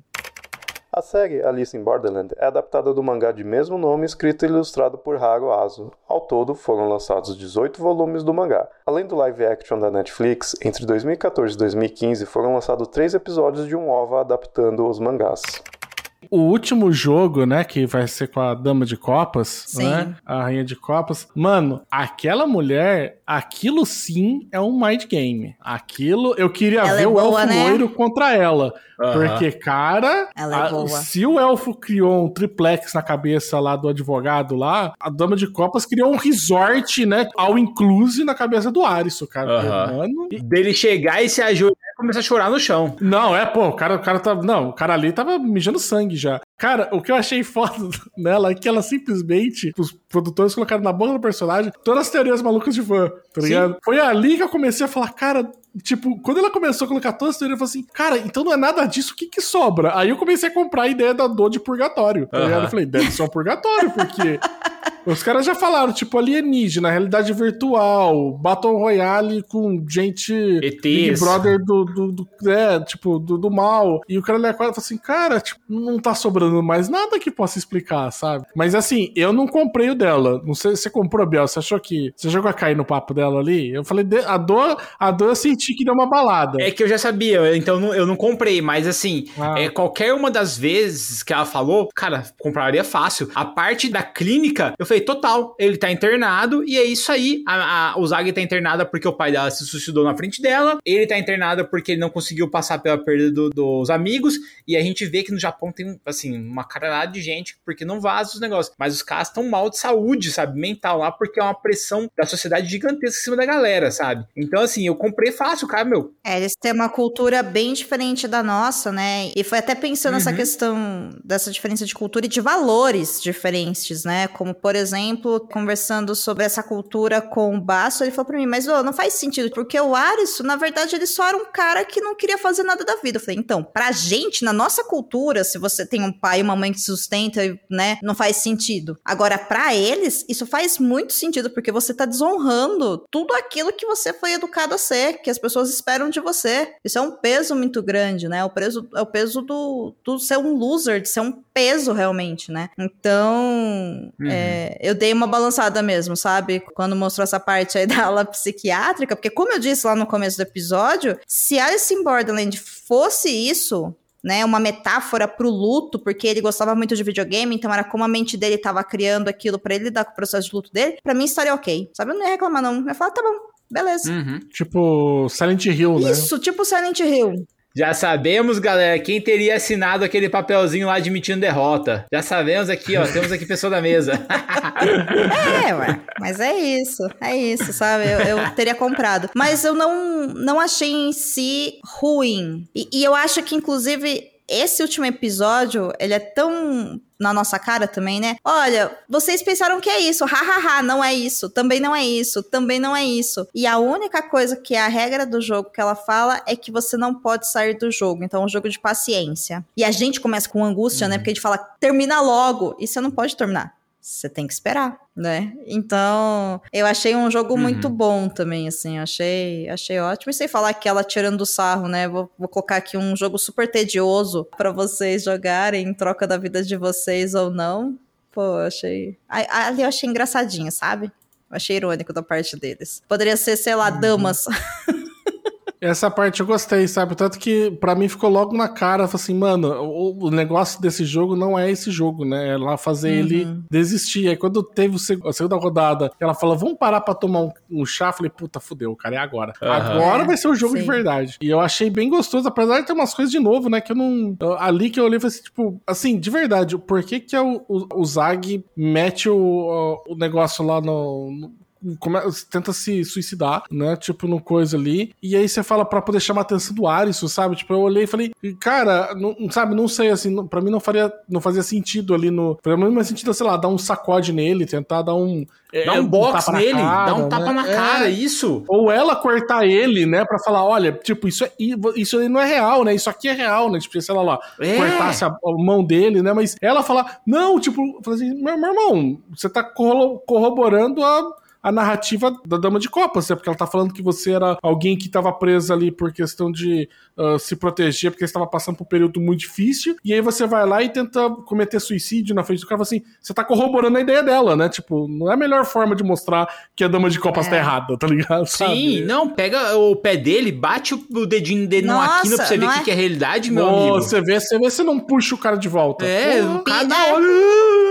A série Alice in Borderland é adaptada do mangá de mesmo nome escrito e ilustrado por Haru Azo. Ao todo, foram lançados 18 volumes do mangá. Além do live action da Netflix, entre 2014 e 2015 foram lançados três episódios de um OVA adaptando os mangás. O último jogo, né, que vai ser com a Dama de Copas, sim. né? A Rainha de Copas. Mano, aquela mulher, aquilo sim é um mind game. Aquilo, eu queria ela ver é o boa, elfo né? loiro contra ela. Uhum. Porque, cara, é a, se o elfo criou um triplex na cabeça lá do advogado lá, a Dama de Copas criou um resort, né, ao inclusive na cabeça do Aristo, cara. Uhum. Mano. Dele chegar e se ajudar começa a chorar no chão. Não, é, pô, o cara, o cara tá. Não, o cara ali tava mijando sangue já. Cara, o que eu achei foda nela é que ela simplesmente, os produtores colocaram na boca do personagem todas as teorias malucas de fã, tá ligado? Sim. Foi ali que eu comecei a falar, cara, tipo, quando ela começou a colocar todas as teorias, eu falei assim, cara, então não é nada disso, o que que sobra? Aí eu comecei a comprar a ideia da dor de purgatório, tá ligado? Eu falei, deve ser um purgatório, porque Os caras já falaram, tipo, alienígena, realidade virtual, Battle Royale com gente ETs. Big Brother do, do, do é, tipo, do, do, mal. E o cara olha fala assim, cara, tipo, não tá sobrando mais nada que possa explicar, sabe? Mas assim, eu não comprei o dela. Não sei se você comprou, Biel. Você achou que. Você jogou a cair no papo dela ali? Eu falei, a dor, a dor eu senti que deu uma balada. É que eu já sabia, então eu não comprei, mas assim, ah. é, qualquer uma das vezes que ela falou, cara, compraria fácil. A parte da clínica, eu falei, total. Ele tá internado e é isso aí. A, a, o Zag tá internada porque o pai dela se suicidou na frente dela. Ele tá internado porque ele não conseguiu passar pela perda do, dos amigos. E a gente vê que no Japão tem, assim, uma caralhada de gente porque não vaza os negócios. Mas os caras estão mal de saúde, sabe? Mental lá, porque é uma pressão da sociedade gigantesca em cima da galera, sabe? Então, assim, eu comprei fácil, cara, meu. É, eles têm uma cultura bem diferente da nossa, né? E foi até pensando uhum. nessa questão dessa diferença de cultura e de valores diferentes, né? Como, por exemplo, conversando sobre essa cultura com o Basso, ele falou pra mim, mas não faz sentido, porque o Aris, na verdade, ele só era um cara que não queria fazer nada da vida. Eu falei, então, pra gente, na nossa cultura, se você tem um pai e uma mãe que sustenta, né, não faz sentido. Agora, para eles, isso faz muito sentido, porque você tá desonrando tudo aquilo que você foi educado a ser, que as pessoas esperam de você. Isso é um peso muito grande, né? O peso, é o peso do, do ser um loser, de ser um peso realmente, né? Então, uhum. é, eu dei uma balançada mesmo, sabe? Quando mostrou essa parte aí da aula psiquiátrica, porque como eu disse lá no começo do episódio, se Alice in Borderland fosse isso, né, uma metáfora pro luto, porque ele gostava muito de videogame, então era como a mente dele tava criando aquilo para ele lidar com o processo de luto dele, para mim estaria ok. Sabe? Eu não ia reclamar não. Eu ia falar, tá bom, beleza. Uhum. Tipo Silent Hill, né? Isso, tipo Silent Hill. Já sabemos, galera, quem teria assinado aquele papelzinho lá admitindo derrota. Já sabemos aqui, ó. temos aqui pessoa da mesa. é, ué. Mas é isso. É isso, sabe? Eu, eu, teria comprado. Mas eu não, não achei em si ruim. E, e eu acho que, inclusive, esse último episódio, ele é tão na nossa cara também, né? Olha, vocês pensaram que é isso, hahaha, não é isso, também não é isso, também não é isso. E a única coisa que é a regra do jogo que ela fala é que você não pode sair do jogo. Então é um jogo de paciência. E a gente começa com angústia, né? uhum. né? Porque a gente fala, termina logo. E você não pode terminar você tem que esperar, né? Então, eu achei um jogo uhum. muito bom também, assim, achei, achei ótimo. E sem falar que ela tirando do sarro, né? Vou, vou colocar aqui um jogo super tedioso para vocês jogarem em troca da vida de vocês ou não. Pô, achei. Ali eu achei engraçadinho, sabe? achei irônico da parte deles. Poderia ser, sei lá, uhum. damas. Essa parte eu gostei, sabe? Tanto que para mim ficou logo na cara, assim, mano, o, negócio desse jogo não é esse jogo, né? É lá fazer uhum. ele desistir. Aí quando teve a segunda rodada, ela fala, vamos parar pra tomar um, um chá, falei, puta, fudeu, cara, é agora. Uhum. Agora vai ser o jogo Sim. de verdade. E eu achei bem gostoso, apesar de ter umas coisas de novo, né? Que eu não. Ali que eu olhei e falei assim, tipo, assim, de verdade, por que que é o, o, o Zag mete o, o negócio lá no, no tenta se suicidar, né? Tipo, no coisa ali. E aí você fala para poder chamar a atenção do Arisson, sabe? Tipo, eu olhei e falei, cara, não, sabe, não sei, assim, para mim não faria, não fazia sentido ali no. Pra mim não fazia sentido, sei lá, dar um sacode nele, tentar dar um. É, dá um box um nele, cara, dá um tapa né? na cara, é. isso. Ou ela cortar ele, né, pra falar, olha, tipo, isso, é, isso aí não é real, né, isso aqui é real, né, tipo, sei lá, lá é. cortasse a, a, mão dele, né, mas ela falar, não, tipo, assim, meu, meu irmão, você tá corroborando a a narrativa da Dama de Copas, né? Porque ela tá falando que você era alguém que estava presa ali por questão de uh, se proteger, porque estava passando por um período muito difícil, e aí você vai lá e tenta cometer suicídio na frente do cara, assim, você tá corroborando a ideia dela, né? Tipo, não é a melhor forma de mostrar que a Dama de Copas tá é. tá errada, tá ligado? Sim, Sabe? não, pega o pé dele, bate o dedinho dele Nossa, numa quina pra você ver o é? que é realidade, meu oh, amigo. Você vê, você vê se não puxa o cara de volta. É, o cara da hora.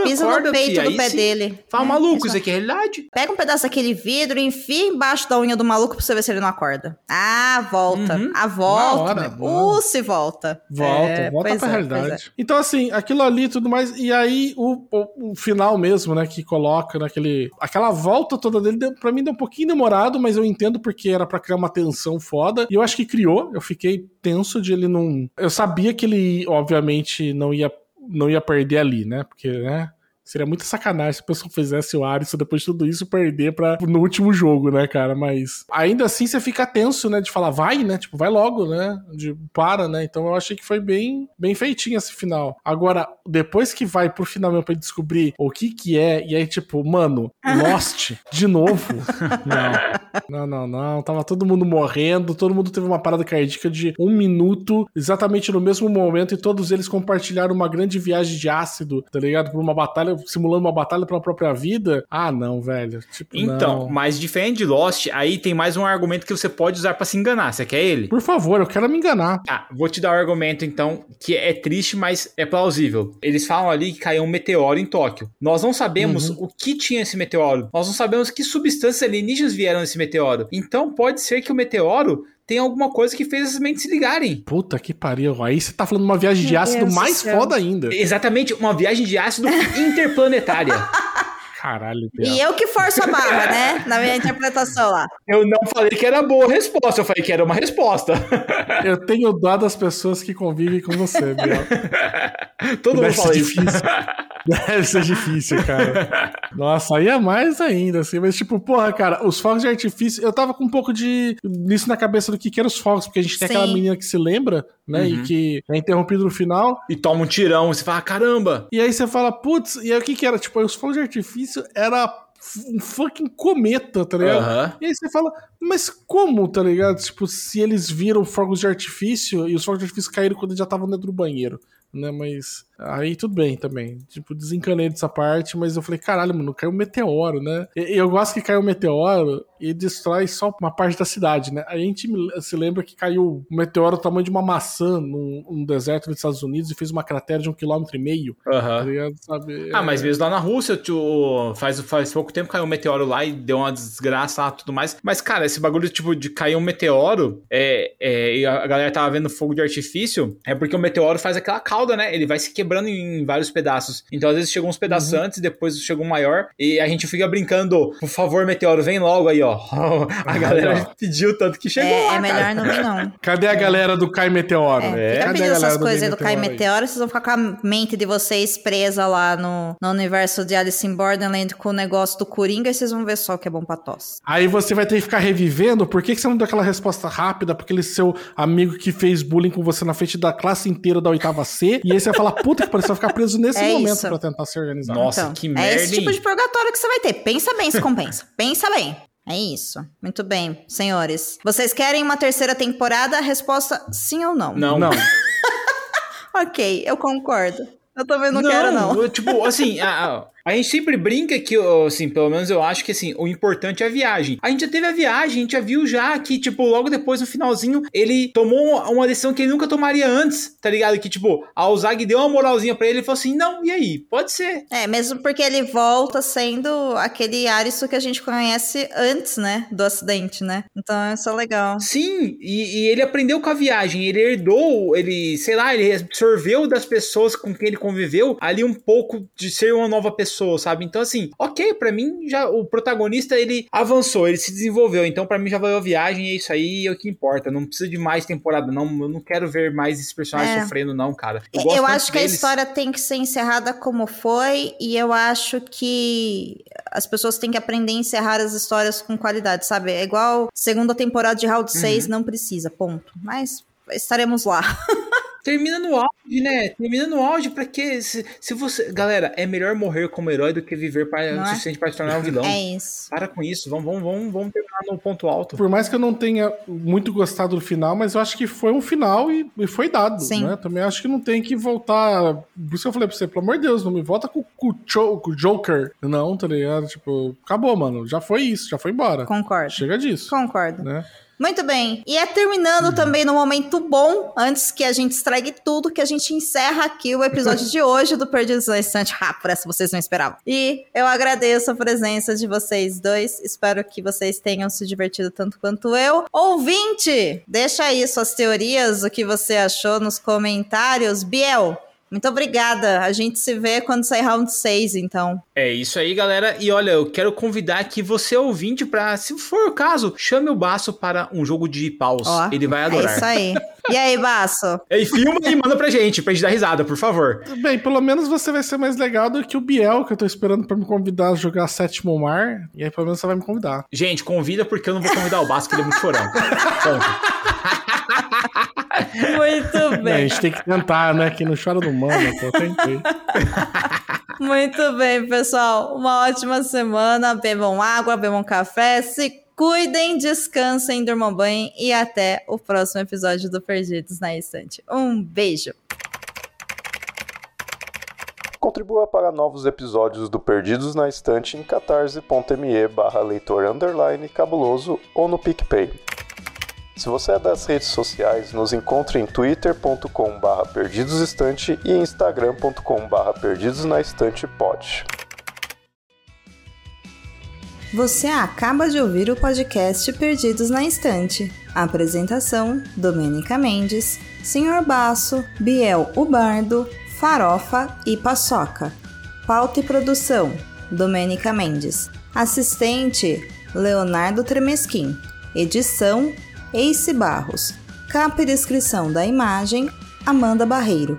Pisa no peito do pé dele. Fala, é, maluco, isso aqui é realidade. Pega um pedaço daquele vidro e enfia embaixo da unha do maluco pra você ver se ele não acorda. Ah, volta. Uhum. A volta. Uh, se volta. Volta, é, volta pra é, realidade. É. Então, assim, aquilo ali e tudo mais. E aí, o, o, o, final mesmo, né, que coloca naquele. Aquela volta toda dele, deu, pra mim deu um pouquinho demorado, mas eu entendo porque era para criar uma tensão foda. E eu acho que criou. Eu fiquei tenso de ele não. Eu sabia que ele, obviamente, não ia não ia perder ali, né? Porque, né? Seria muita sacanagem se a pessoa fizesse o Alisson depois de tudo isso perder pra, no último jogo, né, cara? Mas ainda assim você fica tenso, né? De falar, vai, né? Tipo, vai logo, né? De para, né? Então eu achei que foi bem, bem feitinho esse final. Agora, depois que vai pro final mesmo pra descobrir o que que é, e aí, tipo, mano, Lost, de novo. não. Não, não, não. Tava todo mundo morrendo, todo mundo teve uma parada cardíaca de um minuto, exatamente no mesmo momento, e todos eles compartilharam uma grande viagem de ácido, tá ligado? Por uma batalha simulando uma batalha pela própria vida. Ah, não, velho. Tipo, então, não. mas diferente de Lost, aí tem mais um argumento que você pode usar para se enganar. Você quer ele? Por favor, eu quero me enganar. Ah, vou te dar o um argumento então, que é triste, mas é plausível. Eles falam ali que caiu um meteoro em Tóquio. Nós não sabemos uhum. o que tinha esse meteoro. Nós não sabemos que substâncias alienígenas vieram nesse meteoro. Então pode ser que o meteoro tem alguma coisa que fez as mentes se ligarem. Puta que pariu. Aí você tá falando uma viagem de ácido Deus mais foda ainda. Exatamente, uma viagem de ácido interplanetária. Caralho. E eu que forço a barra, né? Na minha interpretação lá. Eu não falei que era boa resposta, eu falei que era uma resposta. Eu tenho dó das pessoas que convivem com você, Biel. Todo Deve mundo fala difícil. Deve ser difícil, cara. Nossa, aí é mais ainda, assim. Mas, tipo, porra, cara, os fogos de artifício. Eu tava com um pouco de. nisso na cabeça do que, que eram os fogos, porque a gente tem Sim. aquela menina que se lembra, né? Uhum. E que é interrompido no final. E toma um tirão, e você fala, caramba! E aí você fala, putz, e aí o que, que era? Tipo, os fogos de artifício era um fucking cometa, tá ligado? Uhum. E aí você fala, mas como, tá ligado? Tipo, se eles viram fogos de artifício e os fogos de artifício caíram quando eles já estavam dentro do banheiro, né? Mas Aí tudo bem também. Tipo, desencanei dessa parte, mas eu falei, caralho, mano, caiu um meteoro, né? E eu gosto que caiu um meteoro e destrói só uma parte da cidade, né? A gente se lembra que caiu um meteoro do tamanho de uma maçã num, num deserto dos Estados Unidos e fez uma cratera de um quilômetro e meio. Uhum. Tá ah, mas mesmo lá na Rússia, tu, faz, faz pouco tempo caiu um meteoro lá e deu uma desgraça lá e tudo mais. Mas, cara, esse bagulho, tipo, de cair um meteoro, é, é, e a galera tava vendo fogo de artifício, é porque o meteoro faz aquela cauda, né? Ele vai se quebrando em vários pedaços. Então, às vezes, chegam uns pedaços uhum. antes, depois chega um maior, e a gente fica brincando, por favor, meteoro, vem logo aí, ó. A galera pediu tanto que chegou. É, lá, é melhor não vir, não. Cadê a galera do Cai Meteoro? É, é. Cadê essas coisas aí do Cai Meteoro, vocês vão ficar com a mente de vocês presa lá no, no universo de Alice in Borderland com o negócio do Coringa e vocês vão ver só o que é bom pra tosse. Aí você vai ter que ficar revivendo. Por que, que você não deu aquela resposta rápida pra aquele seu amigo que fez bullying com você na frente da classe inteira da oitava C? E aí você vai falar, puta que pariu, você vai ficar preso nesse é momento isso. pra tentar se organizar. Nossa, então, que merda. É esse tipo de purgatório que você vai ter. Pensa bem se compensa. Pensa bem. É isso. Muito bem, senhores. Vocês querem uma terceira temporada? Resposta sim ou não? Não. Não. ok, eu concordo. Eu também não, não quero, não. Tipo, assim, a, a gente sempre brinca que, assim, pelo menos eu acho que, assim, o importante é a viagem. A gente já teve a viagem, a gente já viu já que, tipo, logo depois, no finalzinho, ele tomou uma decisão que ele nunca tomaria antes, tá ligado? Que, tipo, a Ozag deu uma moralzinha pra ele e falou assim, não, e aí? Pode ser. É, mesmo porque ele volta sendo aquele Aristo que a gente conhece antes, né, do acidente, né? Então, isso é legal. Sim, e, e ele aprendeu com a viagem, ele herdou, ele, sei lá, ele absorveu das pessoas com quem ele conviveu ali um pouco de ser uma nova pessoa pessoa, sabe? Então, assim, ok, para mim, já o protagonista ele avançou, ele se desenvolveu. Então, para mim, já valeu a viagem, é isso aí, é o que importa. Não precisa de mais temporada, não. Eu não quero ver mais esse personagem é. sofrendo, não, cara. Eu, eu acho que deles. a história tem que ser encerrada como foi, e eu acho que as pessoas têm que aprender a encerrar as histórias com qualidade, sabe? É igual segunda temporada de Round uhum. 6, não precisa, ponto. Mas estaremos lá. Termina no auge, né? Termina no auge pra quê? Se, se você. Galera, é melhor morrer como herói do que viver para, o é? suficiente para se tornar um vilão. É isso. Para com isso. Vamos, vamos, vamos, vamos terminar no ponto alto. Por mais que eu não tenha muito gostado do final, mas eu acho que foi um final e, e foi dado. Sim. Né? Também acho que não tem que voltar. Por isso que eu falei pra você, pelo amor de Deus, não me volta com, com, com o Joker. Não, tá ligado? Tipo, acabou, mano. Já foi isso, já foi embora. Concordo. Chega disso. Concordo. Né? Muito bem. E é terminando uhum. também no momento bom, antes que a gente estrague tudo, que a gente encerra aqui o episódio de hoje do Perdidos na Estante. Ah, por essa vocês não esperavam. E eu agradeço a presença de vocês dois. Espero que vocês tenham se divertido tanto quanto eu. Ouvinte, deixa aí suas teorias, o que você achou nos comentários. Biel, muito obrigada. A gente se vê quando sair round 6, então. É isso aí, galera. E olha, eu quero convidar aqui você, ouvinte, para, se for o caso, chame o Baço para um jogo de paus. Ó, Ele vai adorar. É isso aí. E aí, Baço? E filma e manda pra gente, pra gente dar risada, por favor. Bem, pelo menos você vai ser mais legal do que o Biel, que eu tô esperando pra me convidar a jogar Sétimo Mar. E aí, pelo menos, você vai me convidar. Gente, convida porque eu não vou convidar o Baço, que ele é muito chorão. Ponto. Muito bem. a gente tem que tentar, né? Quem não chora não manda, pô, tentei. Muito bem, pessoal. Uma ótima semana. Bebam água, bebam café, se cuidem, descansem, durmam bem e até o próximo episódio do Perdidos na Estante. Um beijo. Contribua para novos episódios do Perdidos na Estante em catarse.me barra leitor underline cabuloso ou no PicPay. Se você é das redes sociais, nos encontre em twitter.com.br perdidosestante e instagram.com.br perdidosnaestantepod. Você acaba de ouvir o podcast Perdidos na Estante. Apresentação: Domênica Mendes, Senhor Baço, Biel Ubardo, Farofa e Paçoca. Pauta e produção: Domênica Mendes. Assistente: Leonardo Tremesquim. Edição: Ace Barros. Capa e descrição da imagem, Amanda Barreiro.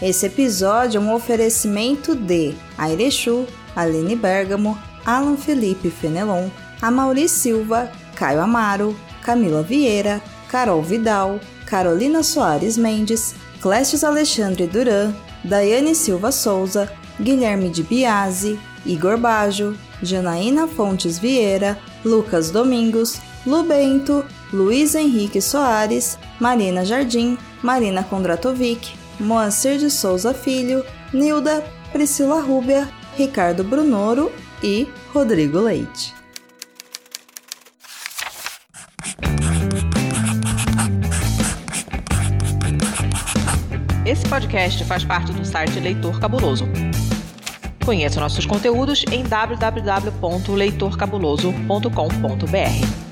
Esse episódio é um oferecimento de Airechu, Aline Bergamo, Alan Felipe Fenelon, Amauri Silva, Caio Amaro, Camila Vieira, Carol Vidal, Carolina Soares Mendes, Cléstios Alexandre Duran, Daiane Silva Souza, Guilherme de Biase, Igor Bajo, Janaína Fontes Vieira, Lucas Domingos, Lu Bento, Luiz Henrique Soares, Marina Jardim, Marina Kondratovic, Moacir de Souza Filho, Nilda, Priscila Rúbia, Ricardo Brunoro e Rodrigo Leite. Esse podcast faz parte do site Leitor Cabuloso. Conheça nossos conteúdos em www.leitorcabuloso.com.br.